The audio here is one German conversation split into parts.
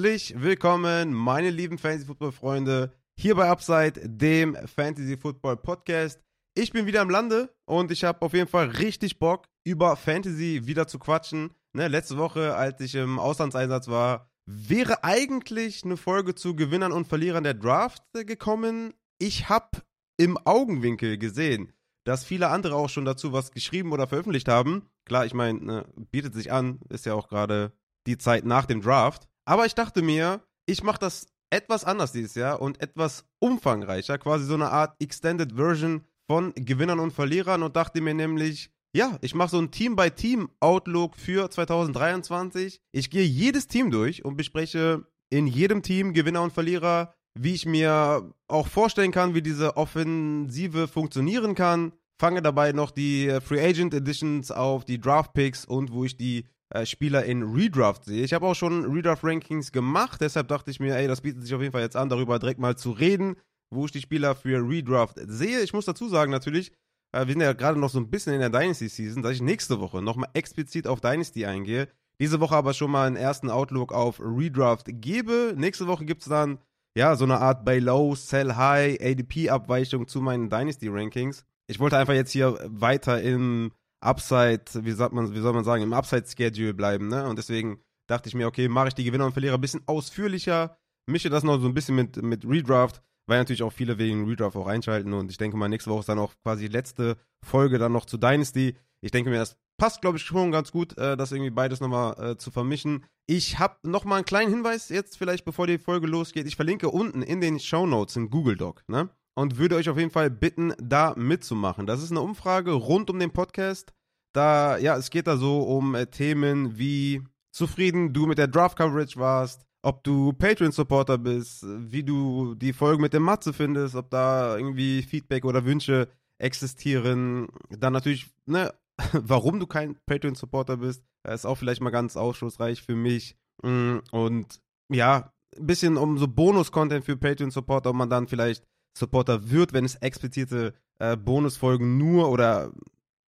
Herzlich willkommen, meine lieben Fantasy-Football-Freunde, hier bei Upside, dem Fantasy-Football-Podcast. Ich bin wieder im Lande und ich habe auf jeden Fall richtig Bock, über Fantasy wieder zu quatschen. Ne, letzte Woche, als ich im Auslandseinsatz war, wäre eigentlich eine Folge zu Gewinnern und Verlierern der Draft gekommen. Ich habe im Augenwinkel gesehen, dass viele andere auch schon dazu was geschrieben oder veröffentlicht haben. Klar, ich meine, ne, bietet sich an, ist ja auch gerade die Zeit nach dem Draft. Aber ich dachte mir, ich mache das etwas anders dieses Jahr und etwas umfangreicher, quasi so eine Art Extended Version von Gewinnern und Verlierern und dachte mir nämlich, ja, ich mache so ein Team-by-Team-Outlook für 2023. Ich gehe jedes Team durch und bespreche in jedem Team Gewinner und Verlierer, wie ich mir auch vorstellen kann, wie diese Offensive funktionieren kann. Fange dabei noch die äh, Free Agent Editions auf, die Draft Picks und wo ich die Spieler in Redraft sehe. Ich habe auch schon Redraft-Rankings gemacht, deshalb dachte ich mir, ey, das bietet sich auf jeden Fall jetzt an, darüber direkt mal zu reden, wo ich die Spieler für Redraft sehe. Ich muss dazu sagen, natürlich, äh, wir sind ja gerade noch so ein bisschen in der Dynasty-Season, dass ich nächste Woche nochmal explizit auf Dynasty eingehe. Diese Woche aber schon mal einen ersten Outlook auf Redraft gebe. Nächste Woche gibt es dann, ja, so eine Art Buy Low, Sell High, ADP-Abweichung zu meinen Dynasty-Rankings. Ich wollte einfach jetzt hier weiter im Upside, wie sagt man, wie soll man sagen, im Upside-Schedule bleiben, ne? Und deswegen dachte ich mir, okay, mache ich die Gewinner und Verlierer ein bisschen ausführlicher, mische das noch so ein bisschen mit, mit Redraft, weil natürlich auch viele wegen Redraft auch einschalten und ich denke mal, nächste Woche ist dann auch quasi die letzte Folge dann noch zu Dynasty. Ich denke mir, das passt, glaube ich, schon ganz gut, äh, das irgendwie beides nochmal äh, zu vermischen. Ich habe nochmal einen kleinen Hinweis jetzt, vielleicht bevor die Folge losgeht. Ich verlinke unten in den Show Notes einen Google Doc, ne? Und würde euch auf jeden Fall bitten, da mitzumachen. Das ist eine Umfrage rund um den Podcast. Da, ja, es geht da so um äh, Themen wie zufrieden du mit der Draft Coverage warst, ob du Patreon-Supporter bist, wie du die Folge mit dem Matze findest, ob da irgendwie Feedback oder Wünsche existieren. Dann natürlich, ne, warum du kein Patreon-Supporter bist, ist auch vielleicht mal ganz aufschlussreich für mich. Mm, und ja, ein bisschen um so Bonus-Content für Patreon-Supporter, ob man dann vielleicht Supporter wird, wenn es explizite äh, Bonusfolgen nur oder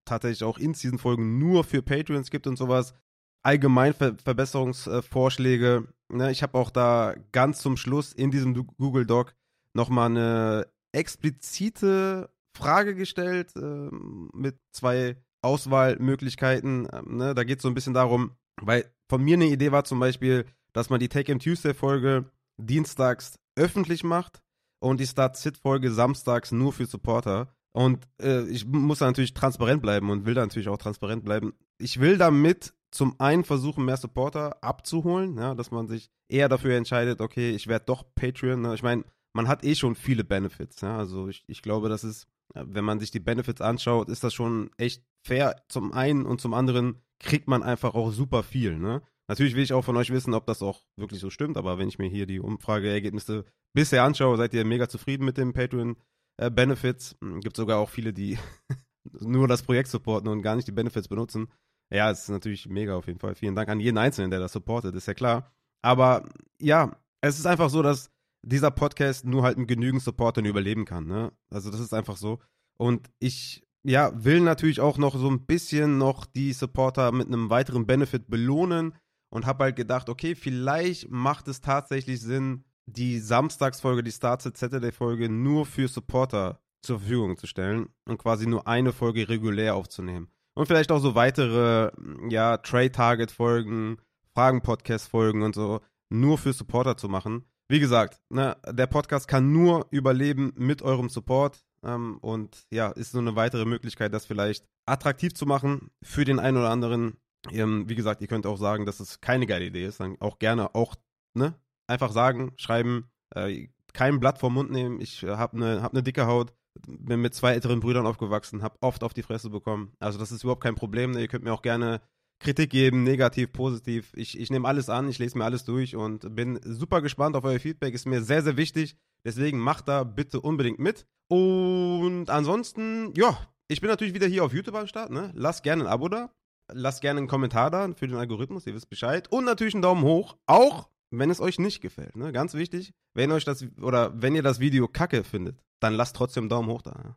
tatsächlich auch In-Season-Folgen nur für Patreons gibt und sowas. Allgemein Ver Verbesserungsvorschläge. Ne, ich habe auch da ganz zum Schluss in diesem Google Doc nochmal eine explizite Frage gestellt äh, mit zwei Auswahlmöglichkeiten. Ähm, ne, da geht es so ein bisschen darum, weil von mir eine Idee war zum Beispiel, dass man die Take-Em Tuesday-Folge dienstags öffentlich macht und die Start-Sit-Folge samstags nur für Supporter. Und äh, ich muss da natürlich transparent bleiben und will da natürlich auch transparent bleiben. Ich will damit zum einen versuchen, mehr Supporter abzuholen, ja, dass man sich eher dafür entscheidet, okay, ich werde doch Patreon. Ne? Ich meine, man hat eh schon viele Benefits. Ja? Also ich, ich glaube, das ist, wenn man sich die Benefits anschaut, ist das schon echt fair zum einen und zum anderen kriegt man einfach auch super viel. Ne? Natürlich will ich auch von euch wissen, ob das auch wirklich so stimmt, aber wenn ich mir hier die Umfrageergebnisse bisher anschaue, seid ihr mega zufrieden mit den Patreon-Benefits. Äh, Gibt sogar auch viele, die nur das Projekt supporten und gar nicht die Benefits benutzen. Ja, es ist natürlich mega auf jeden Fall. Vielen Dank an jeden Einzelnen, der das supportet, ist ja klar. Aber ja, es ist einfach so, dass dieser Podcast nur halt mit genügend Supportern überleben kann. Ne? Also das ist einfach so. Und ich ja, will natürlich auch noch so ein bisschen noch die Supporter mit einem weiteren Benefit belohnen und habe halt gedacht, okay, vielleicht macht es tatsächlich Sinn, die Samstagsfolge, die Started Saturday Folge nur für Supporter zur Verfügung zu stellen und quasi nur eine Folge regulär aufzunehmen. Und vielleicht auch so weitere, ja, Trade-Target-Folgen, Fragen-Podcast-Folgen und so nur für Supporter zu machen. Wie gesagt, ne, der Podcast kann nur überleben mit eurem Support. Ähm, und ja, ist so eine weitere Möglichkeit, das vielleicht attraktiv zu machen für den einen oder anderen. Ähm, wie gesagt, ihr könnt auch sagen, dass es keine geile Idee ist. Dann auch gerne auch, ne? Einfach sagen, schreiben, äh, kein Blatt vom Mund nehmen. Ich äh, habe eine hab ne dicke Haut, bin mit zwei älteren Brüdern aufgewachsen, habe oft auf die Fresse bekommen. Also das ist überhaupt kein Problem. Ne? Ihr könnt mir auch gerne Kritik geben, negativ, positiv. Ich, ich nehme alles an, ich lese mir alles durch und bin super gespannt auf euer Feedback. Ist mir sehr, sehr wichtig. Deswegen macht da bitte unbedingt mit. Und ansonsten, ja, ich bin natürlich wieder hier auf YouTube am Start. Ne? Lasst gerne ein Abo da. Lasst gerne einen Kommentar da für den Algorithmus, ihr wisst Bescheid. Und natürlich einen Daumen hoch, auch wenn es euch nicht gefällt. Ne? Ganz wichtig, wenn euch das oder wenn ihr das Video kacke findet, dann lasst trotzdem Daumen hoch da.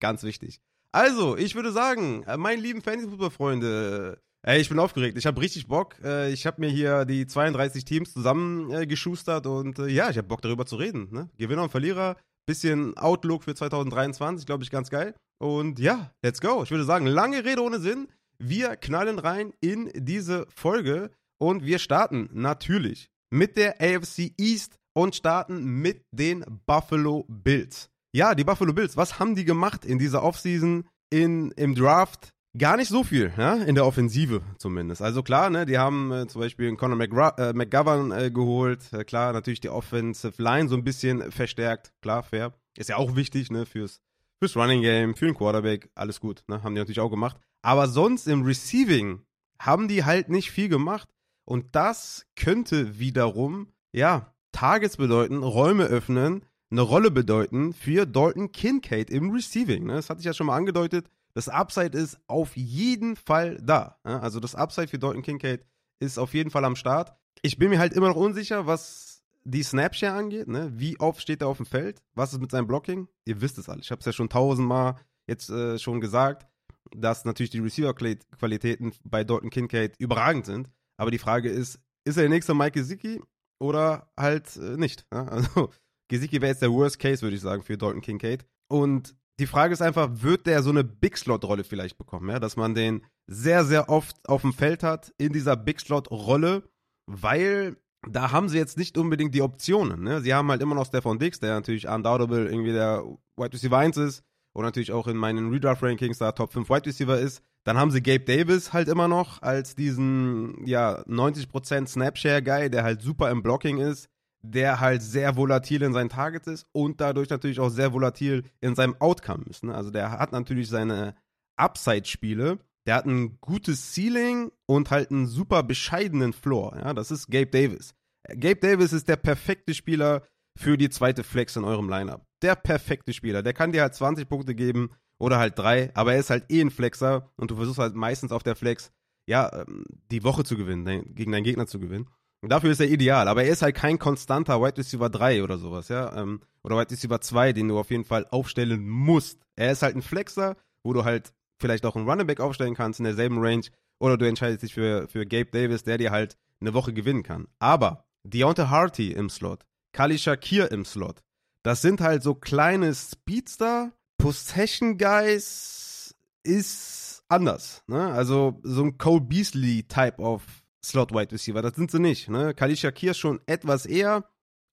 Ganz wichtig. Also, ich würde sagen, äh, meine lieben Fantasy-Football-Freunde, Ey, ich bin aufgeregt. Ich habe richtig Bock. Äh, ich habe mir hier die 32 Teams zusammengeschustert und äh, ja, ich habe Bock darüber zu reden. Ne? Gewinner und Verlierer, bisschen Outlook für 2023, glaube ich, ganz geil. Und ja, let's go. Ich würde sagen, lange Rede ohne Sinn. Wir knallen rein in diese Folge und wir starten natürlich mit der AFC East und starten mit den Buffalo Bills. Ja, die Buffalo Bills, was haben die gemacht in dieser Offseason, in, im Draft? Gar nicht so viel, ja, in der Offensive zumindest. Also klar, ne, die haben äh, zum Beispiel Conor McGra äh, McGovern äh, geholt. Äh, klar, natürlich die Offensive Line so ein bisschen verstärkt. Klar, fair. Ist ja auch wichtig, ne, fürs, fürs Running Game, für den Quarterback. Alles gut, ne, haben die natürlich auch gemacht. Aber sonst im Receiving haben die halt nicht viel gemacht. Und das könnte wiederum, ja, Targets bedeuten, Räume öffnen, eine Rolle bedeuten für Dalton Kincaid im Receiving. Ne? Das hatte ich ja schon mal angedeutet das Upside ist auf jeden Fall da. Also das Upside für Dalton Kincaid ist auf jeden Fall am Start. Ich bin mir halt immer noch unsicher, was die Snapshare angeht. Ne? Wie oft steht er auf dem Feld? Was ist mit seinem Blocking? Ihr wisst es alle. Ich habe es ja schon tausendmal jetzt äh, schon gesagt, dass natürlich die Receiver-Qualitäten bei Dalton Kincaid überragend sind. Aber die Frage ist, ist er der nächste Mike Gesicki oder halt äh, nicht? Ja? Also Gesicki wäre jetzt der Worst Case, würde ich sagen, für Dalton Kincaid. Und die Frage ist einfach, wird der so eine Big Slot-Rolle vielleicht bekommen, ja? Dass man den sehr, sehr oft auf dem Feld hat in dieser Big Slot-Rolle, weil da haben sie jetzt nicht unbedingt die Optionen. Ne? Sie haben halt immer noch Stefan Dix, der natürlich undoubtable irgendwie der Wide Receiver 1 ist und natürlich auch in meinen Redraft-Rankings da Top 5 Wide Receiver ist. Dann haben sie Gabe Davis halt immer noch als diesen, ja, 90% Snapshare-Guy, der halt super im Blocking ist der halt sehr volatil in seinen Targets ist und dadurch natürlich auch sehr volatil in seinem Outcome ist. Ne? Also der hat natürlich seine Upside-Spiele, der hat ein gutes Ceiling und halt einen super bescheidenen Floor. Ja? Das ist Gabe Davis. Gabe Davis ist der perfekte Spieler für die zweite Flex in eurem Lineup. Der perfekte Spieler. Der kann dir halt 20 Punkte geben oder halt drei, aber er ist halt eh ein Flexer und du versuchst halt meistens auf der Flex, ja, ähm, die Woche zu gewinnen, gegen deinen Gegner zu gewinnen. Dafür ist er ideal, aber er ist halt kein konstanter Wide Receiver 3 oder sowas, ja. Ähm, oder Wide Receiver 2, den du auf jeden Fall aufstellen musst. Er ist halt ein Flexer, wo du halt vielleicht auch einen Running Back aufstellen kannst in derselben Range. Oder du entscheidest dich für, für Gabe Davis, der dir halt eine Woche gewinnen kann. Aber Deontay Harty im Slot, Kali Shakir im Slot, das sind halt so kleine Speedster, Possession Guys ist anders. Ne? Also so ein Cole Beasley Type of Slot-Wide Receiver. Das sind sie nicht. Ne? Khalil Shakir schon etwas eher,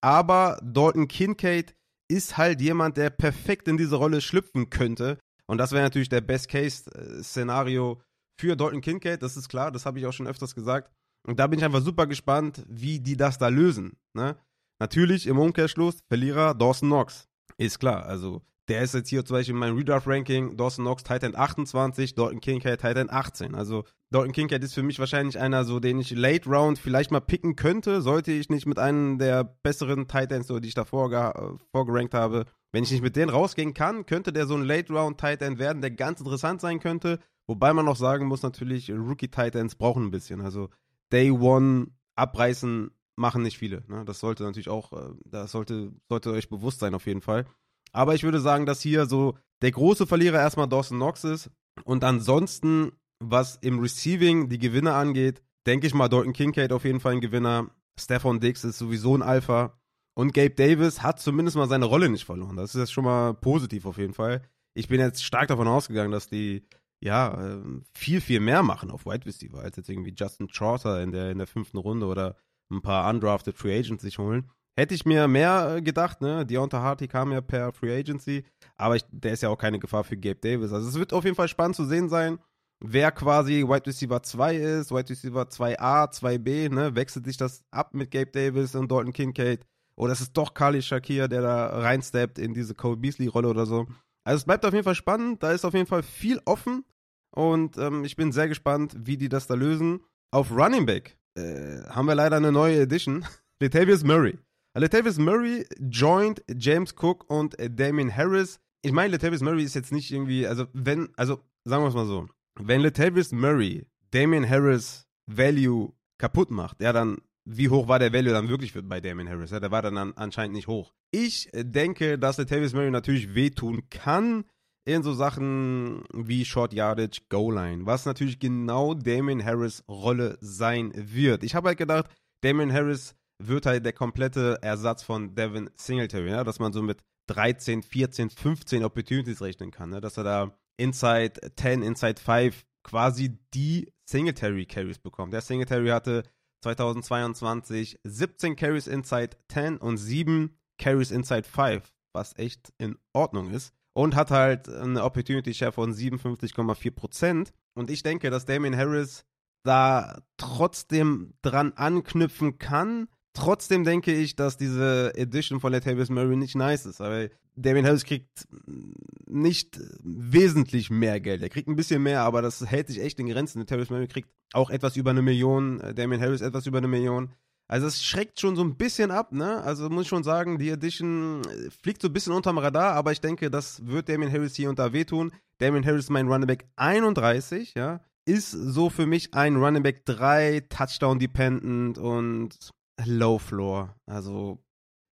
aber Dalton Kincaid ist halt jemand, der perfekt in diese Rolle schlüpfen könnte. Und das wäre natürlich der Best-Case-Szenario für Dalton Kincaid. Das ist klar, das habe ich auch schon öfters gesagt. Und da bin ich einfach super gespannt, wie die das da lösen. Ne? Natürlich im Umkehrschluss Verlierer Dawson Knox. Ist klar. Also der ist jetzt hier zum Beispiel in meinem Redraft-Ranking, Dawson Knox Titan 28, Dalton Kincaid Titan 18. Also Dalton Kincaid ist für mich wahrscheinlich einer, so den ich Late Round vielleicht mal picken könnte, sollte ich nicht mit einem der besseren Titans, so, die ich davor äh, vorgerankt habe, wenn ich nicht mit denen rausgehen kann, könnte der so ein Late Round Titan werden, der ganz interessant sein könnte. Wobei man noch sagen muss, natürlich, Rookie Titans brauchen ein bisschen. Also Day One abreißen machen nicht viele. Ne? Das sollte natürlich auch, äh, das sollte, sollte euch bewusst sein auf jeden Fall. Aber ich würde sagen, dass hier so der große Verlierer erstmal Dawson Knox ist. Und ansonsten, was im Receiving die Gewinner angeht, denke ich mal, Dalton Kincaid auf jeden Fall ein Gewinner. Stefan Dix ist sowieso ein Alpha. Und Gabe Davis hat zumindest mal seine Rolle nicht verloren. Das ist jetzt schon mal positiv auf jeden Fall. Ich bin jetzt stark davon ausgegangen, dass die ja ähm, viel, viel mehr machen auf Wide Receiver, als jetzt irgendwie Justin Chaucer in der, in der fünften Runde oder ein paar undrafted Free Agents sich holen. Hätte ich mir mehr äh, gedacht, ne? Deontay Harty kam ja per Free Agency, aber ich, der ist ja auch keine Gefahr für Gabe Davis. Also es wird auf jeden Fall spannend zu sehen sein, wer quasi Wide Receiver 2 ist, Wide Receiver 2A, 2B, ne? Wechselt sich das ab mit Gabe Davis und Dalton Kincaid? Oder ist es doch Kali Shakir, der da reinsteppt in diese Cole Beasley-Rolle oder so? Also es bleibt auf jeden Fall spannend, da ist auf jeden Fall viel offen und ähm, ich bin sehr gespannt, wie die das da lösen. Auf Running Back äh, haben wir leider eine neue Edition. Latavius Murray. Latavius Murray joint James Cook und Damien Harris. Ich meine, Latavius Murray ist jetzt nicht irgendwie, also wenn, also sagen wir es mal so, wenn Latavius Murray Damien Harris Value kaputt macht, ja, dann wie hoch war der Value dann wirklich bei Damien Harris? Ja, der war dann an, anscheinend nicht hoch. Ich denke, dass Latavius Murray natürlich wehtun kann. in so Sachen wie Short Yardage, Goal Line, was natürlich genau Damien Harris Rolle sein wird. Ich habe halt gedacht, Damien Harris wird halt der komplette Ersatz von Devin Singletary, ja? dass man so mit 13, 14, 15 Opportunities rechnen kann, ne? dass er da Inside 10, Inside 5 quasi die Singletary Carries bekommt. Der Singletary hatte 2022 17 Carries Inside 10 und 7 Carries Inside 5, was echt in Ordnung ist. Und hat halt eine Opportunity Share von 57,4%. Und ich denke, dass Damien Harris da trotzdem dran anknüpfen kann, Trotzdem denke ich, dass diese Edition von Latavius Murray nicht nice ist. Aber Damien Harris kriegt nicht wesentlich mehr Geld. Er kriegt ein bisschen mehr, aber das hält sich echt in Grenzen. Latavius Murray kriegt auch etwas über eine Million, äh, Damien Harris etwas über eine Million. Also es schreckt schon so ein bisschen ab, ne? Also muss ich schon sagen, die Edition äh, fliegt so ein bisschen unterm Radar, aber ich denke, das wird Damien Harris hier und da wehtun. Damien Harris mein Running Back 31, ja, ist so für mich ein Running Back 3, Touchdown dependent und Low Floor. Also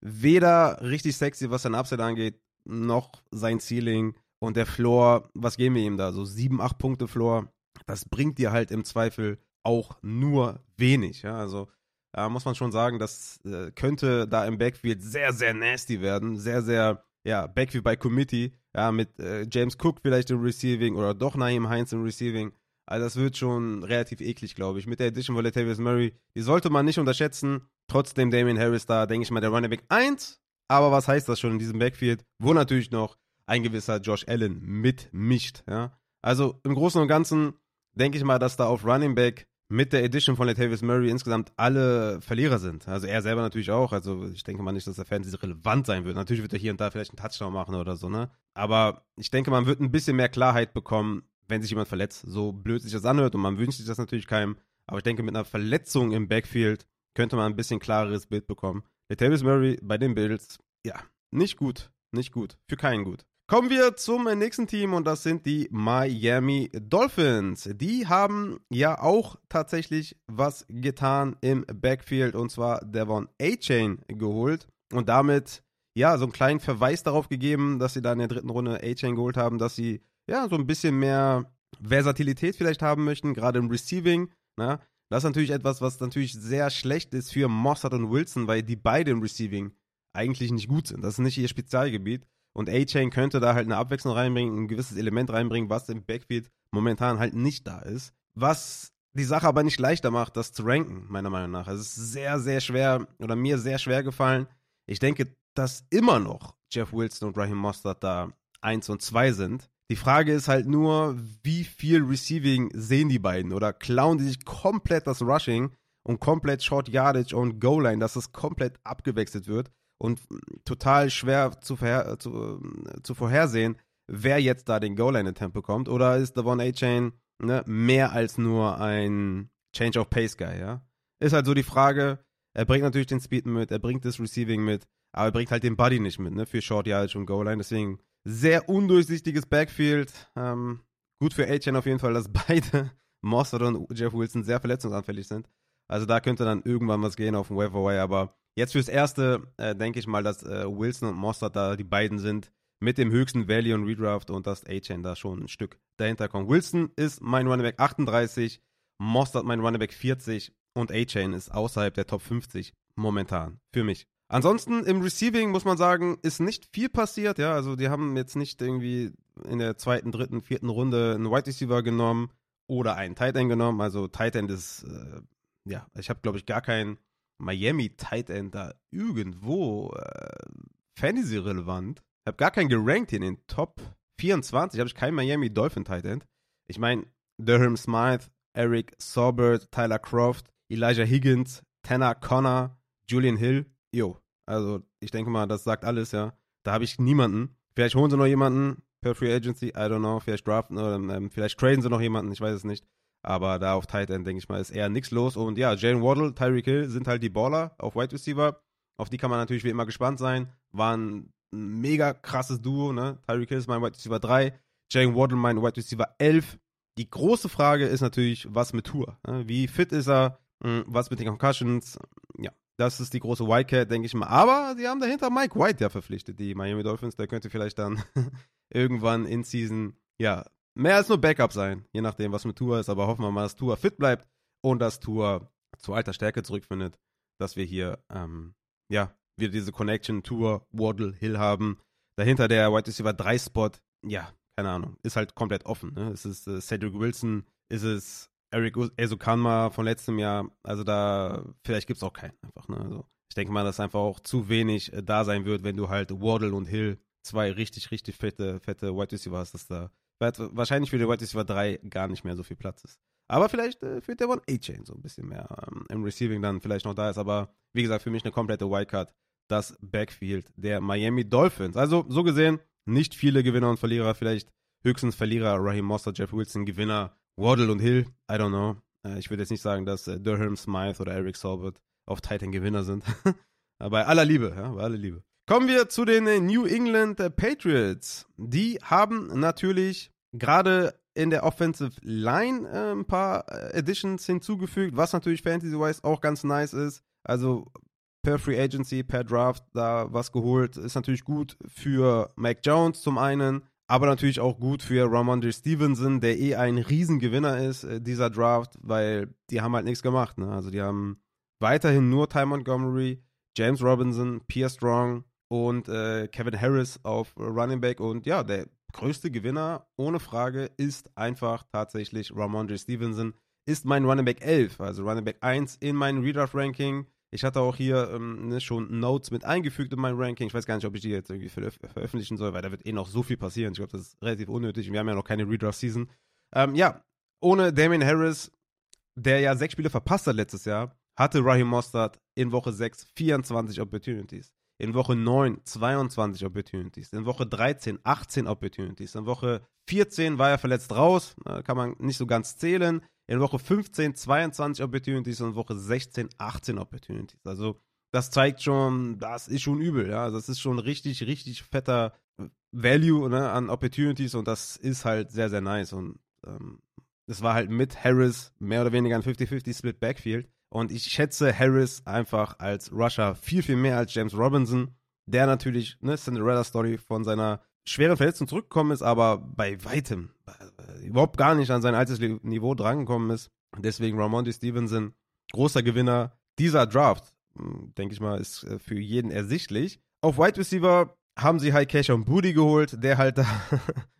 weder richtig sexy, was sein Upside angeht, noch sein Ceiling. Und der Floor, was geben wir ihm da? So 7, 8 Punkte Floor. Das bringt dir halt im Zweifel auch nur wenig. Ja? Also da muss man schon sagen, das äh, könnte da im Backfield sehr, sehr nasty werden. Sehr, sehr, ja, Backfield bei Committee. Ja, mit äh, James Cook vielleicht im Receiving oder doch Naheem Heinz im Receiving. Also das wird schon relativ eklig, glaube ich. Mit der Edition von Latavius Murray, die sollte man nicht unterschätzen. Trotzdem Damien Harris da, denke ich mal, der Running Back 1. Aber was heißt das schon in diesem Backfield, wo natürlich noch ein gewisser Josh Allen mitmischt, ja. Also im Großen und Ganzen denke ich mal, dass da auf Running Back mit der Edition von Latavius Murray insgesamt alle Verlierer sind. Also er selber natürlich auch. Also ich denke mal nicht, dass der Fantasy relevant sein wird. Natürlich wird er hier und da vielleicht einen Touchdown machen oder so, ne? Aber ich denke, man wird ein bisschen mehr Klarheit bekommen, wenn sich jemand verletzt. So blöd sich das anhört und man wünscht sich das natürlich keinem. Aber ich denke, mit einer Verletzung im Backfield könnte man ein bisschen klareres Bild bekommen. Latavius Murray bei den Bills, ja, nicht gut, nicht gut, für keinen gut. Kommen wir zum nächsten Team und das sind die Miami Dolphins. Die haben ja auch tatsächlich was getan im Backfield und zwar Devon A-Chain geholt und damit ja so einen kleinen Verweis darauf gegeben, dass sie da in der dritten Runde A-Chain geholt haben, dass sie ja so ein bisschen mehr Versatilität vielleicht haben möchten, gerade im Receiving. Na? Das ist natürlich etwas, was natürlich sehr schlecht ist für Mossad und Wilson, weil die beide im Receiving eigentlich nicht gut sind. Das ist nicht ihr Spezialgebiet. Und A-Chain könnte da halt eine Abwechslung reinbringen, ein gewisses Element reinbringen, was im Backfield momentan halt nicht da ist. Was die Sache aber nicht leichter macht, das zu ranken, meiner Meinung nach. Es ist sehr, sehr schwer oder mir sehr schwer gefallen. Ich denke, dass immer noch Jeff Wilson und Raheem Mostert da 1 und 2 sind. Die Frage ist halt nur, wie viel Receiving sehen die beiden? Oder klauen die sich komplett das Rushing und komplett Short Yardage und Goal Line, dass es komplett abgewechselt wird und total schwer zu, vorher, zu, zu vorhersehen, wer jetzt da den Goal Line Attempt bekommt? Oder ist Devon A-Chain ne, mehr als nur ein Change of Pace Guy, ja? Ist halt so die Frage, er bringt natürlich den Speed mit, er bringt das Receiving mit, aber er bringt halt den Body nicht mit, ne, für Short Yardage und Goal Line, deswegen sehr undurchsichtiges Backfield. Ähm, gut für A-Chain auf jeden Fall, dass beide, Mossad und Jeff Wilson, sehr verletzungsanfällig sind. Also da könnte dann irgendwann was gehen auf dem Waiver Aber jetzt fürs Erste äh, denke ich mal, dass äh, Wilson und Mossad da die beiden sind mit dem höchsten Value und Redraft und dass A-Chain da schon ein Stück dahinter kommt. Wilson ist mein Running Back 38, Mossad mein Running Back 40 und A-Chain ist außerhalb der Top 50 momentan für mich. Ansonsten im Receiving muss man sagen, ist nicht viel passiert. Ja, also die haben jetzt nicht irgendwie in der zweiten, dritten, vierten Runde einen Wide Receiver genommen oder einen Tight End genommen. Also Tight End ist, äh, ja, ich habe glaube ich gar keinen Miami Tight End da irgendwo äh, Fantasy relevant. Ich habe gar keinen gerankt in den Top 24. Habe ich keinen Miami Dolphin Tight End. Ich meine Durham Smythe, Eric Saubert, Tyler Croft, Elijah Higgins, Tanner Connor, Julian Hill jo, also ich denke mal, das sagt alles, ja. Da habe ich niemanden. Vielleicht holen sie noch jemanden per Free Agency, I don't know. Vielleicht draften oder ähm, vielleicht traden sie noch jemanden, ich weiß es nicht. Aber da auf Tight End, denke ich mal, ist eher nichts los. Und ja, Jalen Waddle, Tyreek Hill sind halt die Baller auf Wide Receiver. Auf die kann man natürlich wie immer gespannt sein. Waren ein mega krasses Duo, ne? Tyreek Hill ist mein Wide Receiver 3, Jalen Waddle mein Wide Receiver 11. Die große Frage ist natürlich, was mit Tour? Ne? Wie fit ist er? Hm, was mit den Concussions? Das ist die große Wildcat, denke ich mal. Aber sie haben dahinter Mike White ja verpflichtet, die Miami Dolphins. Der könnte vielleicht dann irgendwann in Season, ja, mehr als nur Backup sein, je nachdem, was mit Tour ist. Aber hoffen wir mal, dass Tour fit bleibt und dass Tour zu alter Stärke zurückfindet, dass wir hier, ähm, ja, wieder diese Connection Tour, Waddle, Hill haben. Dahinter der White Receiver 3 Spot, ja, keine Ahnung, ist halt komplett offen. Ne? Es ist äh, Cedric Wilson, ist es Eric Ezokanma von letztem Jahr. Also da, vielleicht gibt es auch keinen einfach. Ne? Also ich denke mal, dass einfach auch zu wenig äh, da sein wird, wenn du halt Waddle und Hill zwei richtig, richtig fette, fette White Receiver hast, dass da wahrscheinlich für den White Receiver 3 gar nicht mehr so viel Platz ist. Aber vielleicht äh, führt der One A-Chain so ein bisschen mehr ähm, im Receiving dann vielleicht noch da ist. Aber wie gesagt, für mich eine komplette Wildcard, das Backfield der Miami Dolphins. Also so gesehen, nicht viele Gewinner und Verlierer, vielleicht höchstens Verlierer, Raheem Moster, Jeff Wilson, Gewinner, Waddle und Hill, I don't know. Äh, ich würde jetzt nicht sagen, dass äh, Durham, Smythe oder Eric Saubert auf Titan Gewinner sind. Bei aller Liebe, ja, bei aller Liebe. Kommen wir zu den äh, New England Patriots. Die haben natürlich gerade in der Offensive Line ein paar Additions hinzugefügt, was natürlich Fantasy-wise auch ganz nice ist. Also per Free Agency, per Draft da was geholt, ist natürlich gut für Mac Jones zum einen, aber natürlich auch gut für Ramondre Stevenson, der eh ein Riesengewinner ist, äh, dieser Draft, weil die haben halt nichts gemacht. Ne? Also die haben weiterhin nur Ty Montgomery, James Robinson, Pierre Strong und äh, Kevin Harris auf Running Back. Und ja, der größte Gewinner, ohne Frage, ist einfach tatsächlich Ramondre Stevenson. Ist mein Running Back 11, also Running Back 1 in meinem Redraft-Ranking. Ich hatte auch hier ähm, ne, schon Notes mit eingefügt in mein Ranking. Ich weiß gar nicht, ob ich die jetzt irgendwie veröf veröffentlichen soll, weil da wird eh noch so viel passieren. Ich glaube, das ist relativ unnötig. Wir haben ja noch keine Redraft-Season. Ähm, ja, ohne Damien Harris, der ja sechs Spiele verpasst hat letztes Jahr, hatte Raheem Mostert in Woche 6 24 Opportunities. In Woche 9 22 Opportunities. In Woche 13 18 Opportunities. In Woche 14 war er verletzt raus. Kann man nicht so ganz zählen. In Woche 15 22 Opportunities und Woche 16 18 Opportunities. Also das zeigt schon, das ist schon übel. Ja? Also das ist schon richtig, richtig fetter Value ne, an Opportunities und das ist halt sehr, sehr nice. Und ähm, das war halt mit Harris mehr oder weniger ein 50-50 Split Backfield. Und ich schätze Harris einfach als Rusher viel, viel mehr als James Robinson, der natürlich, ne, Cinderella-Story von seiner schweren Verletzung zurückgekommen ist, aber bei weitem äh, überhaupt gar nicht an sein altes Niveau drangekommen ist. Deswegen Ramondi Stevenson, großer Gewinner dieser Draft, hm, denke ich mal, ist äh, für jeden ersichtlich. Auf Wide Receiver haben sie High Cash und Booty geholt, der halt da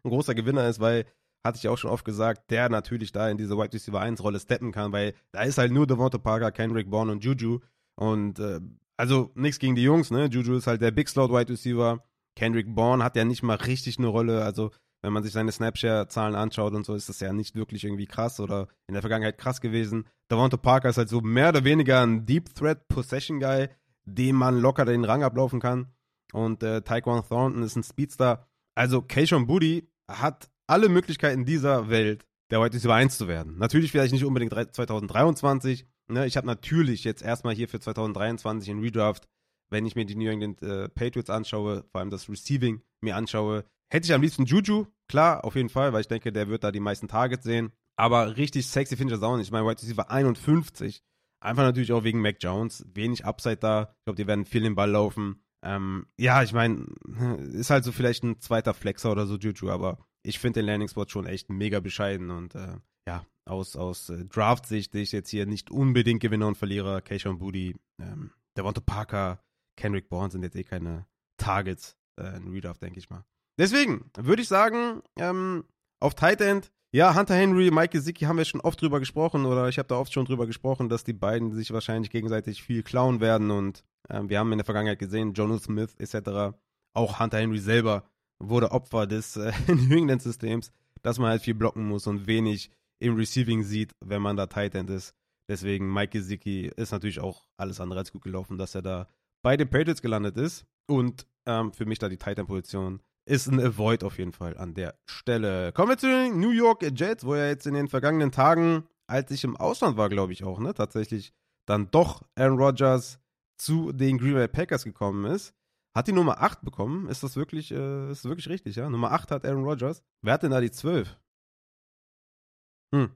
ein großer Gewinner ist, weil, hatte ich auch schon oft gesagt, der natürlich da in diese Wide Receiver 1 Rolle steppen kann, weil da ist halt nur Devonta Parker, Kendrick Bourne und Juju und äh, also nichts gegen die Jungs, ne? Juju ist halt der Big Slot Wide Receiver. Kendrick Bourne hat ja nicht mal richtig eine Rolle. Also, wenn man sich seine Snapshare-Zahlen anschaut und so, ist das ja nicht wirklich irgendwie krass oder in der Vergangenheit krass gewesen. Davante Parker ist halt so mehr oder weniger ein Deep Threat Possession Guy, dem man locker den Rang ablaufen kann. Und äh, Taekwon Thornton ist ein Speedster. Also, Keishon Booty hat alle Möglichkeiten dieser Welt, der heute Receiver 1 zu werden. Natürlich vielleicht nicht unbedingt 2023. Ne? Ich habe natürlich jetzt erstmal hier für 2023 in Redraft wenn ich mir die New England äh, Patriots anschaue, vor allem das Receiving mir anschaue, hätte ich am liebsten Juju, klar, auf jeden Fall, weil ich denke, der wird da die meisten Targets sehen. Aber richtig sexy finde ich das auch nicht. Ich meine, White Receiver 51. Einfach natürlich auch wegen Mac Jones. Wenig Upside da. Ich glaube, die werden viel den Ball laufen. Ähm, ja, ich meine, ist halt so vielleicht ein zweiter Flexer oder so Juju, aber ich finde den Landing Spot schon echt mega bescheiden und äh, ja, aus, aus äh, Draft-Sicht sehe ich jetzt hier nicht unbedingt Gewinner und Verlierer. Keishon Booty, ähm, Devonta Parker, Kendrick Bourne sind jetzt eh keine Targets äh, in Redraft, denke ich mal. Deswegen würde ich sagen, ähm, auf Tight End, ja, Hunter Henry, Mike Gesicki haben wir schon oft drüber gesprochen oder ich habe da oft schon drüber gesprochen, dass die beiden sich wahrscheinlich gegenseitig viel klauen werden und ähm, wir haben in der Vergangenheit gesehen, Jonathan Smith etc., auch Hunter Henry selber wurde Opfer des äh, New England-Systems, dass man halt viel blocken muss und wenig im Receiving sieht, wenn man da Tight End ist. Deswegen Mike Gesicki ist natürlich auch alles andere als gut gelaufen, dass er da bei den Patriots gelandet ist. Und ähm, für mich da die Titan-Position ist ein Avoid auf jeden Fall an der Stelle. Kommen wir zu den New York Jets, wo er jetzt in den vergangenen Tagen, als ich im Ausland war, glaube ich auch, ne, tatsächlich dann doch Aaron Rodgers zu den Green Bay Packers gekommen ist. Hat die Nummer 8 bekommen. Ist das wirklich, äh, ist wirklich richtig, ja? Nummer 8 hat Aaron Rodgers. Wer hat denn da die 12? Hm.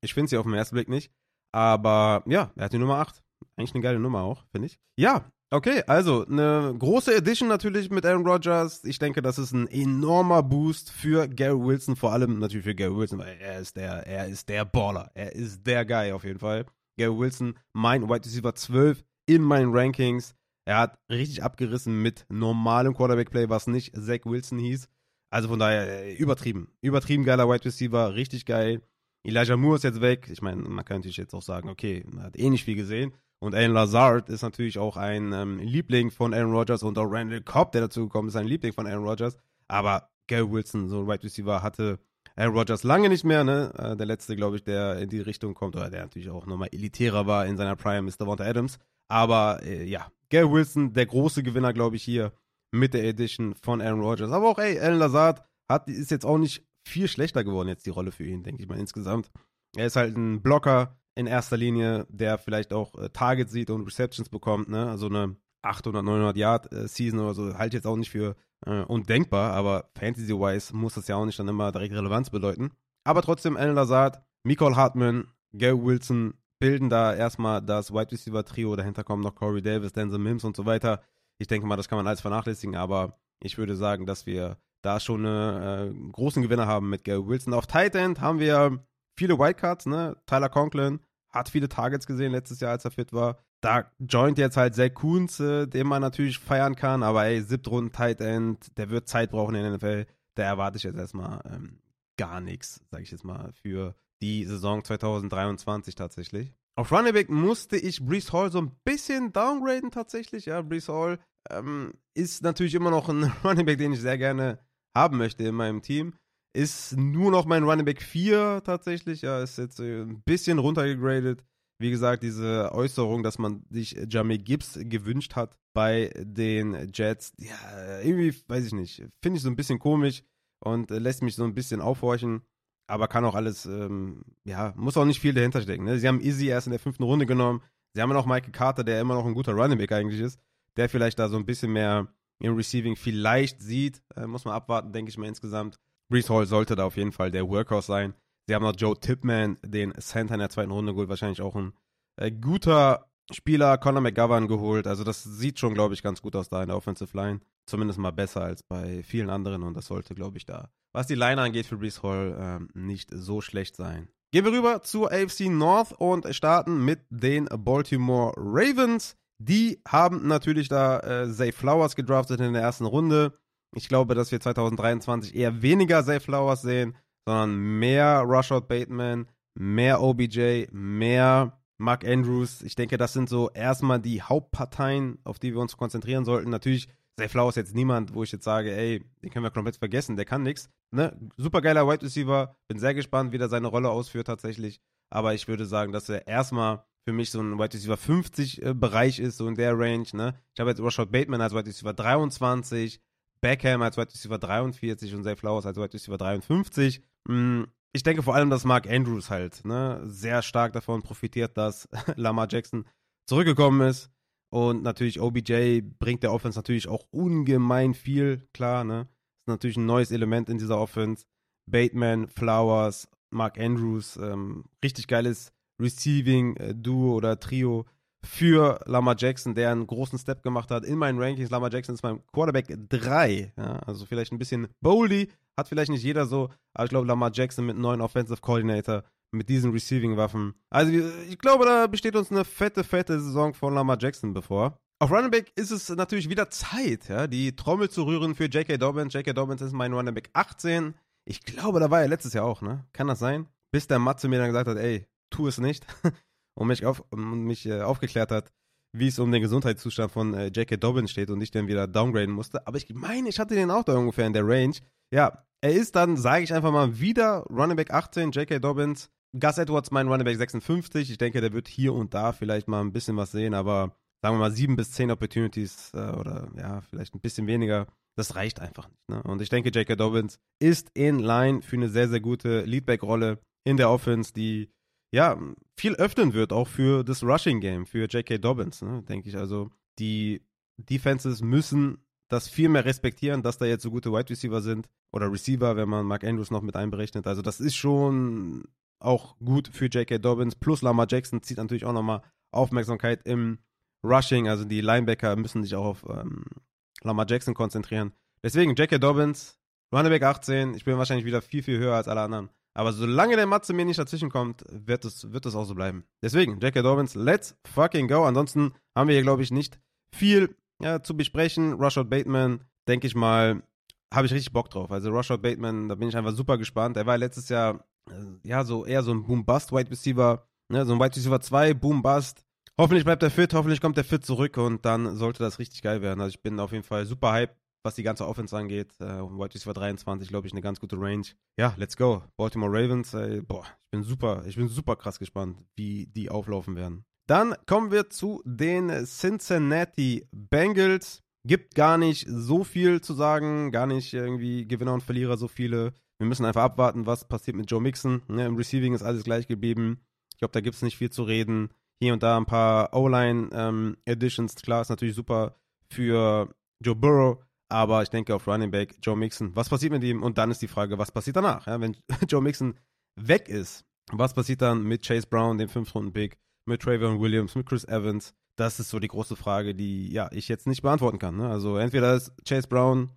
Ich finde sie auf den ersten Blick nicht. Aber ja, er hat die Nummer 8. Eigentlich eine geile Nummer auch, finde ich. Ja, Okay, also eine große Edition natürlich mit Aaron Rodgers. Ich denke, das ist ein enormer Boost für Gary Wilson, vor allem natürlich für Gary Wilson, weil er ist der, er ist der Baller. Er ist der Guy auf jeden Fall. Gary Wilson, mein Wide Receiver 12 in meinen Rankings. Er hat richtig abgerissen mit normalem Quarterback-Play, was nicht Zach Wilson hieß. Also von daher äh, übertrieben. Übertrieben geiler Wide Receiver, richtig geil. Elijah Moore ist jetzt weg. Ich meine, man könnte jetzt auch sagen, okay, man hat eh nicht viel gesehen. Und Alan Lazard ist natürlich auch ein ähm, Liebling von Aaron Rodgers und auch Randall Cobb, der dazu gekommen ist, ein Liebling von Aaron Rodgers. Aber Gary Wilson, so ein Wide Receiver, hatte Aaron Rodgers lange nicht mehr, ne? Äh, der letzte, glaube ich, der in die Richtung kommt, oder der natürlich auch nochmal elitärer war in seiner Prime, ist Devonta Adams. Aber äh, ja, Gary Wilson, der große Gewinner, glaube ich, hier mit der Edition von Aaron Rodgers. Aber auch, ey, Alan Lazard hat, ist jetzt auch nicht viel schlechter geworden, jetzt die Rolle für ihn, denke ich mal, insgesamt. Er ist halt ein Blocker in erster Linie, der vielleicht auch äh, Targets sieht und Receptions bekommt, ne? Also eine 800, 900 Yard äh, Season oder so, halt jetzt auch nicht für äh, undenkbar, aber Fantasy-wise muss das ja auch nicht dann immer direkt Relevanz bedeuten. Aber trotzdem, Alan Lazard, Nicole Hartman, Gary Wilson bilden da erstmal das Wide Receiver Trio, dahinter kommen noch Corey Davis, Denzel Mims und so weiter. Ich denke mal, das kann man alles vernachlässigen, aber ich würde sagen, dass wir da schon einen äh, großen Gewinner haben mit Gary Wilson. Auf Tight End haben wir viele Wildcards, ne? Tyler Conklin hat viele Targets gesehen letztes Jahr, als er fit war. Da joint jetzt halt Zach Coons, äh, den man natürlich feiern kann, aber ey, Runden Tight End, der wird Zeit brauchen in der NFL. Da erwarte ich jetzt erstmal ähm, gar nichts, sage ich jetzt mal, für die Saison 2023 tatsächlich. Auf Running Back musste ich Brees Hall so ein bisschen downgraden tatsächlich. Ja, Brees Hall ähm, ist natürlich immer noch ein Running Back, den ich sehr gerne haben möchte in meinem Team. Ist nur noch mein Running Back 4 tatsächlich. Ja, ist jetzt äh, ein bisschen runtergegradet. Wie gesagt, diese Äußerung, dass man sich Jamie Gibbs gewünscht hat bei den Jets, ja, irgendwie, weiß ich nicht, finde ich so ein bisschen komisch und lässt mich so ein bisschen aufhorchen aber kann auch alles, ähm, ja, muss auch nicht viel dahinter stecken. Ne? Sie haben Izzy erst in der fünften Runde genommen. Sie haben noch Michael Carter, der immer noch ein guter Running Back eigentlich ist, der vielleicht da so ein bisschen mehr im Receiving vielleicht sieht. Äh, muss man abwarten, denke ich mal insgesamt. Brees Hall sollte da auf jeden Fall der Workhorse sein. Sie haben noch Joe Tipman, den Center in der zweiten Runde geholt, wahrscheinlich auch ein äh, guter Spieler, Conor McGovern geholt. Also das sieht schon, glaube ich, ganz gut aus da in der Offensive Line. Zumindest mal besser als bei vielen anderen und das sollte, glaube ich, da was die Line angeht für Brees Hall, ähm, nicht so schlecht sein. Gehen wir rüber zur AFC North und starten mit den Baltimore Ravens. Die haben natürlich da äh, Zay Flowers gedraftet in der ersten Runde. Ich glaube, dass wir 2023 eher weniger Zay Flowers sehen, sondern mehr Rushout Bateman, mehr OBJ, mehr Mark Andrews. Ich denke, das sind so erstmal die Hauptparteien, auf die wir uns konzentrieren sollten. Natürlich Zay Flowers ist jetzt niemand, wo ich jetzt sage, ey, den können wir komplett vergessen, der kann nichts. Ne? Super geiler Wide Receiver, bin sehr gespannt, wie er seine Rolle ausführt tatsächlich. Aber ich würde sagen, dass er erstmal für mich so ein Wide Receiver 50 äh, Bereich ist, so in der Range. Ne? Ich habe jetzt Rashad Bateman als Wide Receiver 23, Beckham als Wide Receiver 43 und Zay Flowers als Wide Receiver 53. Hm, ich denke vor allem, dass Mark Andrews halt ne, sehr stark davon profitiert, dass Lamar Jackson zurückgekommen ist. Und natürlich OBJ bringt der Offense natürlich auch ungemein viel, klar, ne? Ist natürlich ein neues Element in dieser Offense. Bateman, Flowers, Mark Andrews, ähm, richtig geiles Receiving-Duo äh, oder Trio für Lamar Jackson, der einen großen Step gemacht hat. In meinen Rankings, Lamar Jackson ist mein Quarterback 3. Ja? Also vielleicht ein bisschen boldy, hat vielleicht nicht jeder so, aber ich glaube, Lamar Jackson mit neuen Offensive Coordinator mit diesen Receiving-Waffen. Also ich glaube, da besteht uns eine fette, fette Saison von Lamar Jackson bevor. Auf Running Back ist es natürlich wieder Zeit, ja, die Trommel zu rühren für J.K. Dobbins. J.K. Dobbins ist mein Running Back 18. Ich glaube, da war er letztes Jahr auch, ne? Kann das sein? Bis der Matze mir dann gesagt hat, ey, tu es nicht. und mich, auf, mich äh, aufgeklärt hat, wie es um den Gesundheitszustand von äh, J.K. Dobbins steht und ich dann wieder downgraden musste. Aber ich meine, ich hatte den auch da ungefähr in der Range. Ja, er ist dann, sage ich einfach mal, wieder Running Back 18, J.K. Dobbins. Gus Edwards, mein Running Back 56. Ich denke, der wird hier und da vielleicht mal ein bisschen was sehen, aber sagen wir mal sieben bis zehn Opportunities äh, oder ja, vielleicht ein bisschen weniger. Das reicht einfach nicht. Ne? Und ich denke, J.K. Dobbins ist in line für eine sehr, sehr gute Leadback-Rolle in der Offense, die ja viel öffnen wird, auch für das Rushing-Game, für J.K. Dobbins, ne? denke ich. Also die Defenses müssen das viel mehr respektieren, dass da jetzt so gute Wide Receiver sind oder Receiver, wenn man Mark Andrews noch mit einberechnet. Also das ist schon auch gut für J.K. Dobbins. Plus Lamar Jackson zieht natürlich auch nochmal Aufmerksamkeit im Rushing, also die Linebacker müssen sich auch auf ähm, Lamar Jackson konzentrieren. Deswegen J.K. Dobbins, Running Back 18, ich bin wahrscheinlich wieder viel, viel höher als alle anderen. Aber solange der Matze mir nicht dazwischen kommt, wird es, wird es auch so bleiben. Deswegen, J.K. Dobbins, let's fucking go. Ansonsten haben wir hier, glaube ich, nicht viel ja, zu besprechen. Rushard Bateman, denke ich mal, habe ich richtig Bock drauf. Also Rushard Bateman, da bin ich einfach super gespannt. Er war letztes Jahr, äh, ja, so eher so ein Boom-Bust-Wide Receiver, ne, so ein Wide Receiver 2, Boom-Bust. Hoffentlich bleibt er fit, hoffentlich kommt er fit zurück und dann sollte das richtig geil werden. Also ich bin auf jeden Fall super hype, was die ganze Offense angeht. Äh, Wide Receiver 23, glaube ich, eine ganz gute Range. Ja, let's go. Baltimore Ravens, ey, boah, ich bin super, ich bin super krass gespannt, wie die auflaufen werden. Dann kommen wir zu den Cincinnati Bengals. Gibt gar nicht so viel zu sagen, gar nicht irgendwie Gewinner und Verlierer so viele. Wir müssen einfach abwarten, was passiert mit Joe Mixon. Ne, Im Receiving ist alles gleich geblieben. Ich glaube, da gibt es nicht viel zu reden. Hier und da ein paar O-Line-Additions. Ähm, Klar, ist natürlich super für Joe Burrow. Aber ich denke auf Running Back Joe Mixon. Was passiert mit ihm? Und dann ist die Frage, was passiert danach? Ja, wenn Joe Mixon weg ist, was passiert dann mit Chase Brown, dem 5-Runden-Pick, mit Travion Williams, mit Chris Evans? Das ist so die große Frage, die ja ich jetzt nicht beantworten kann. Ne? Also entweder ist Chase Brown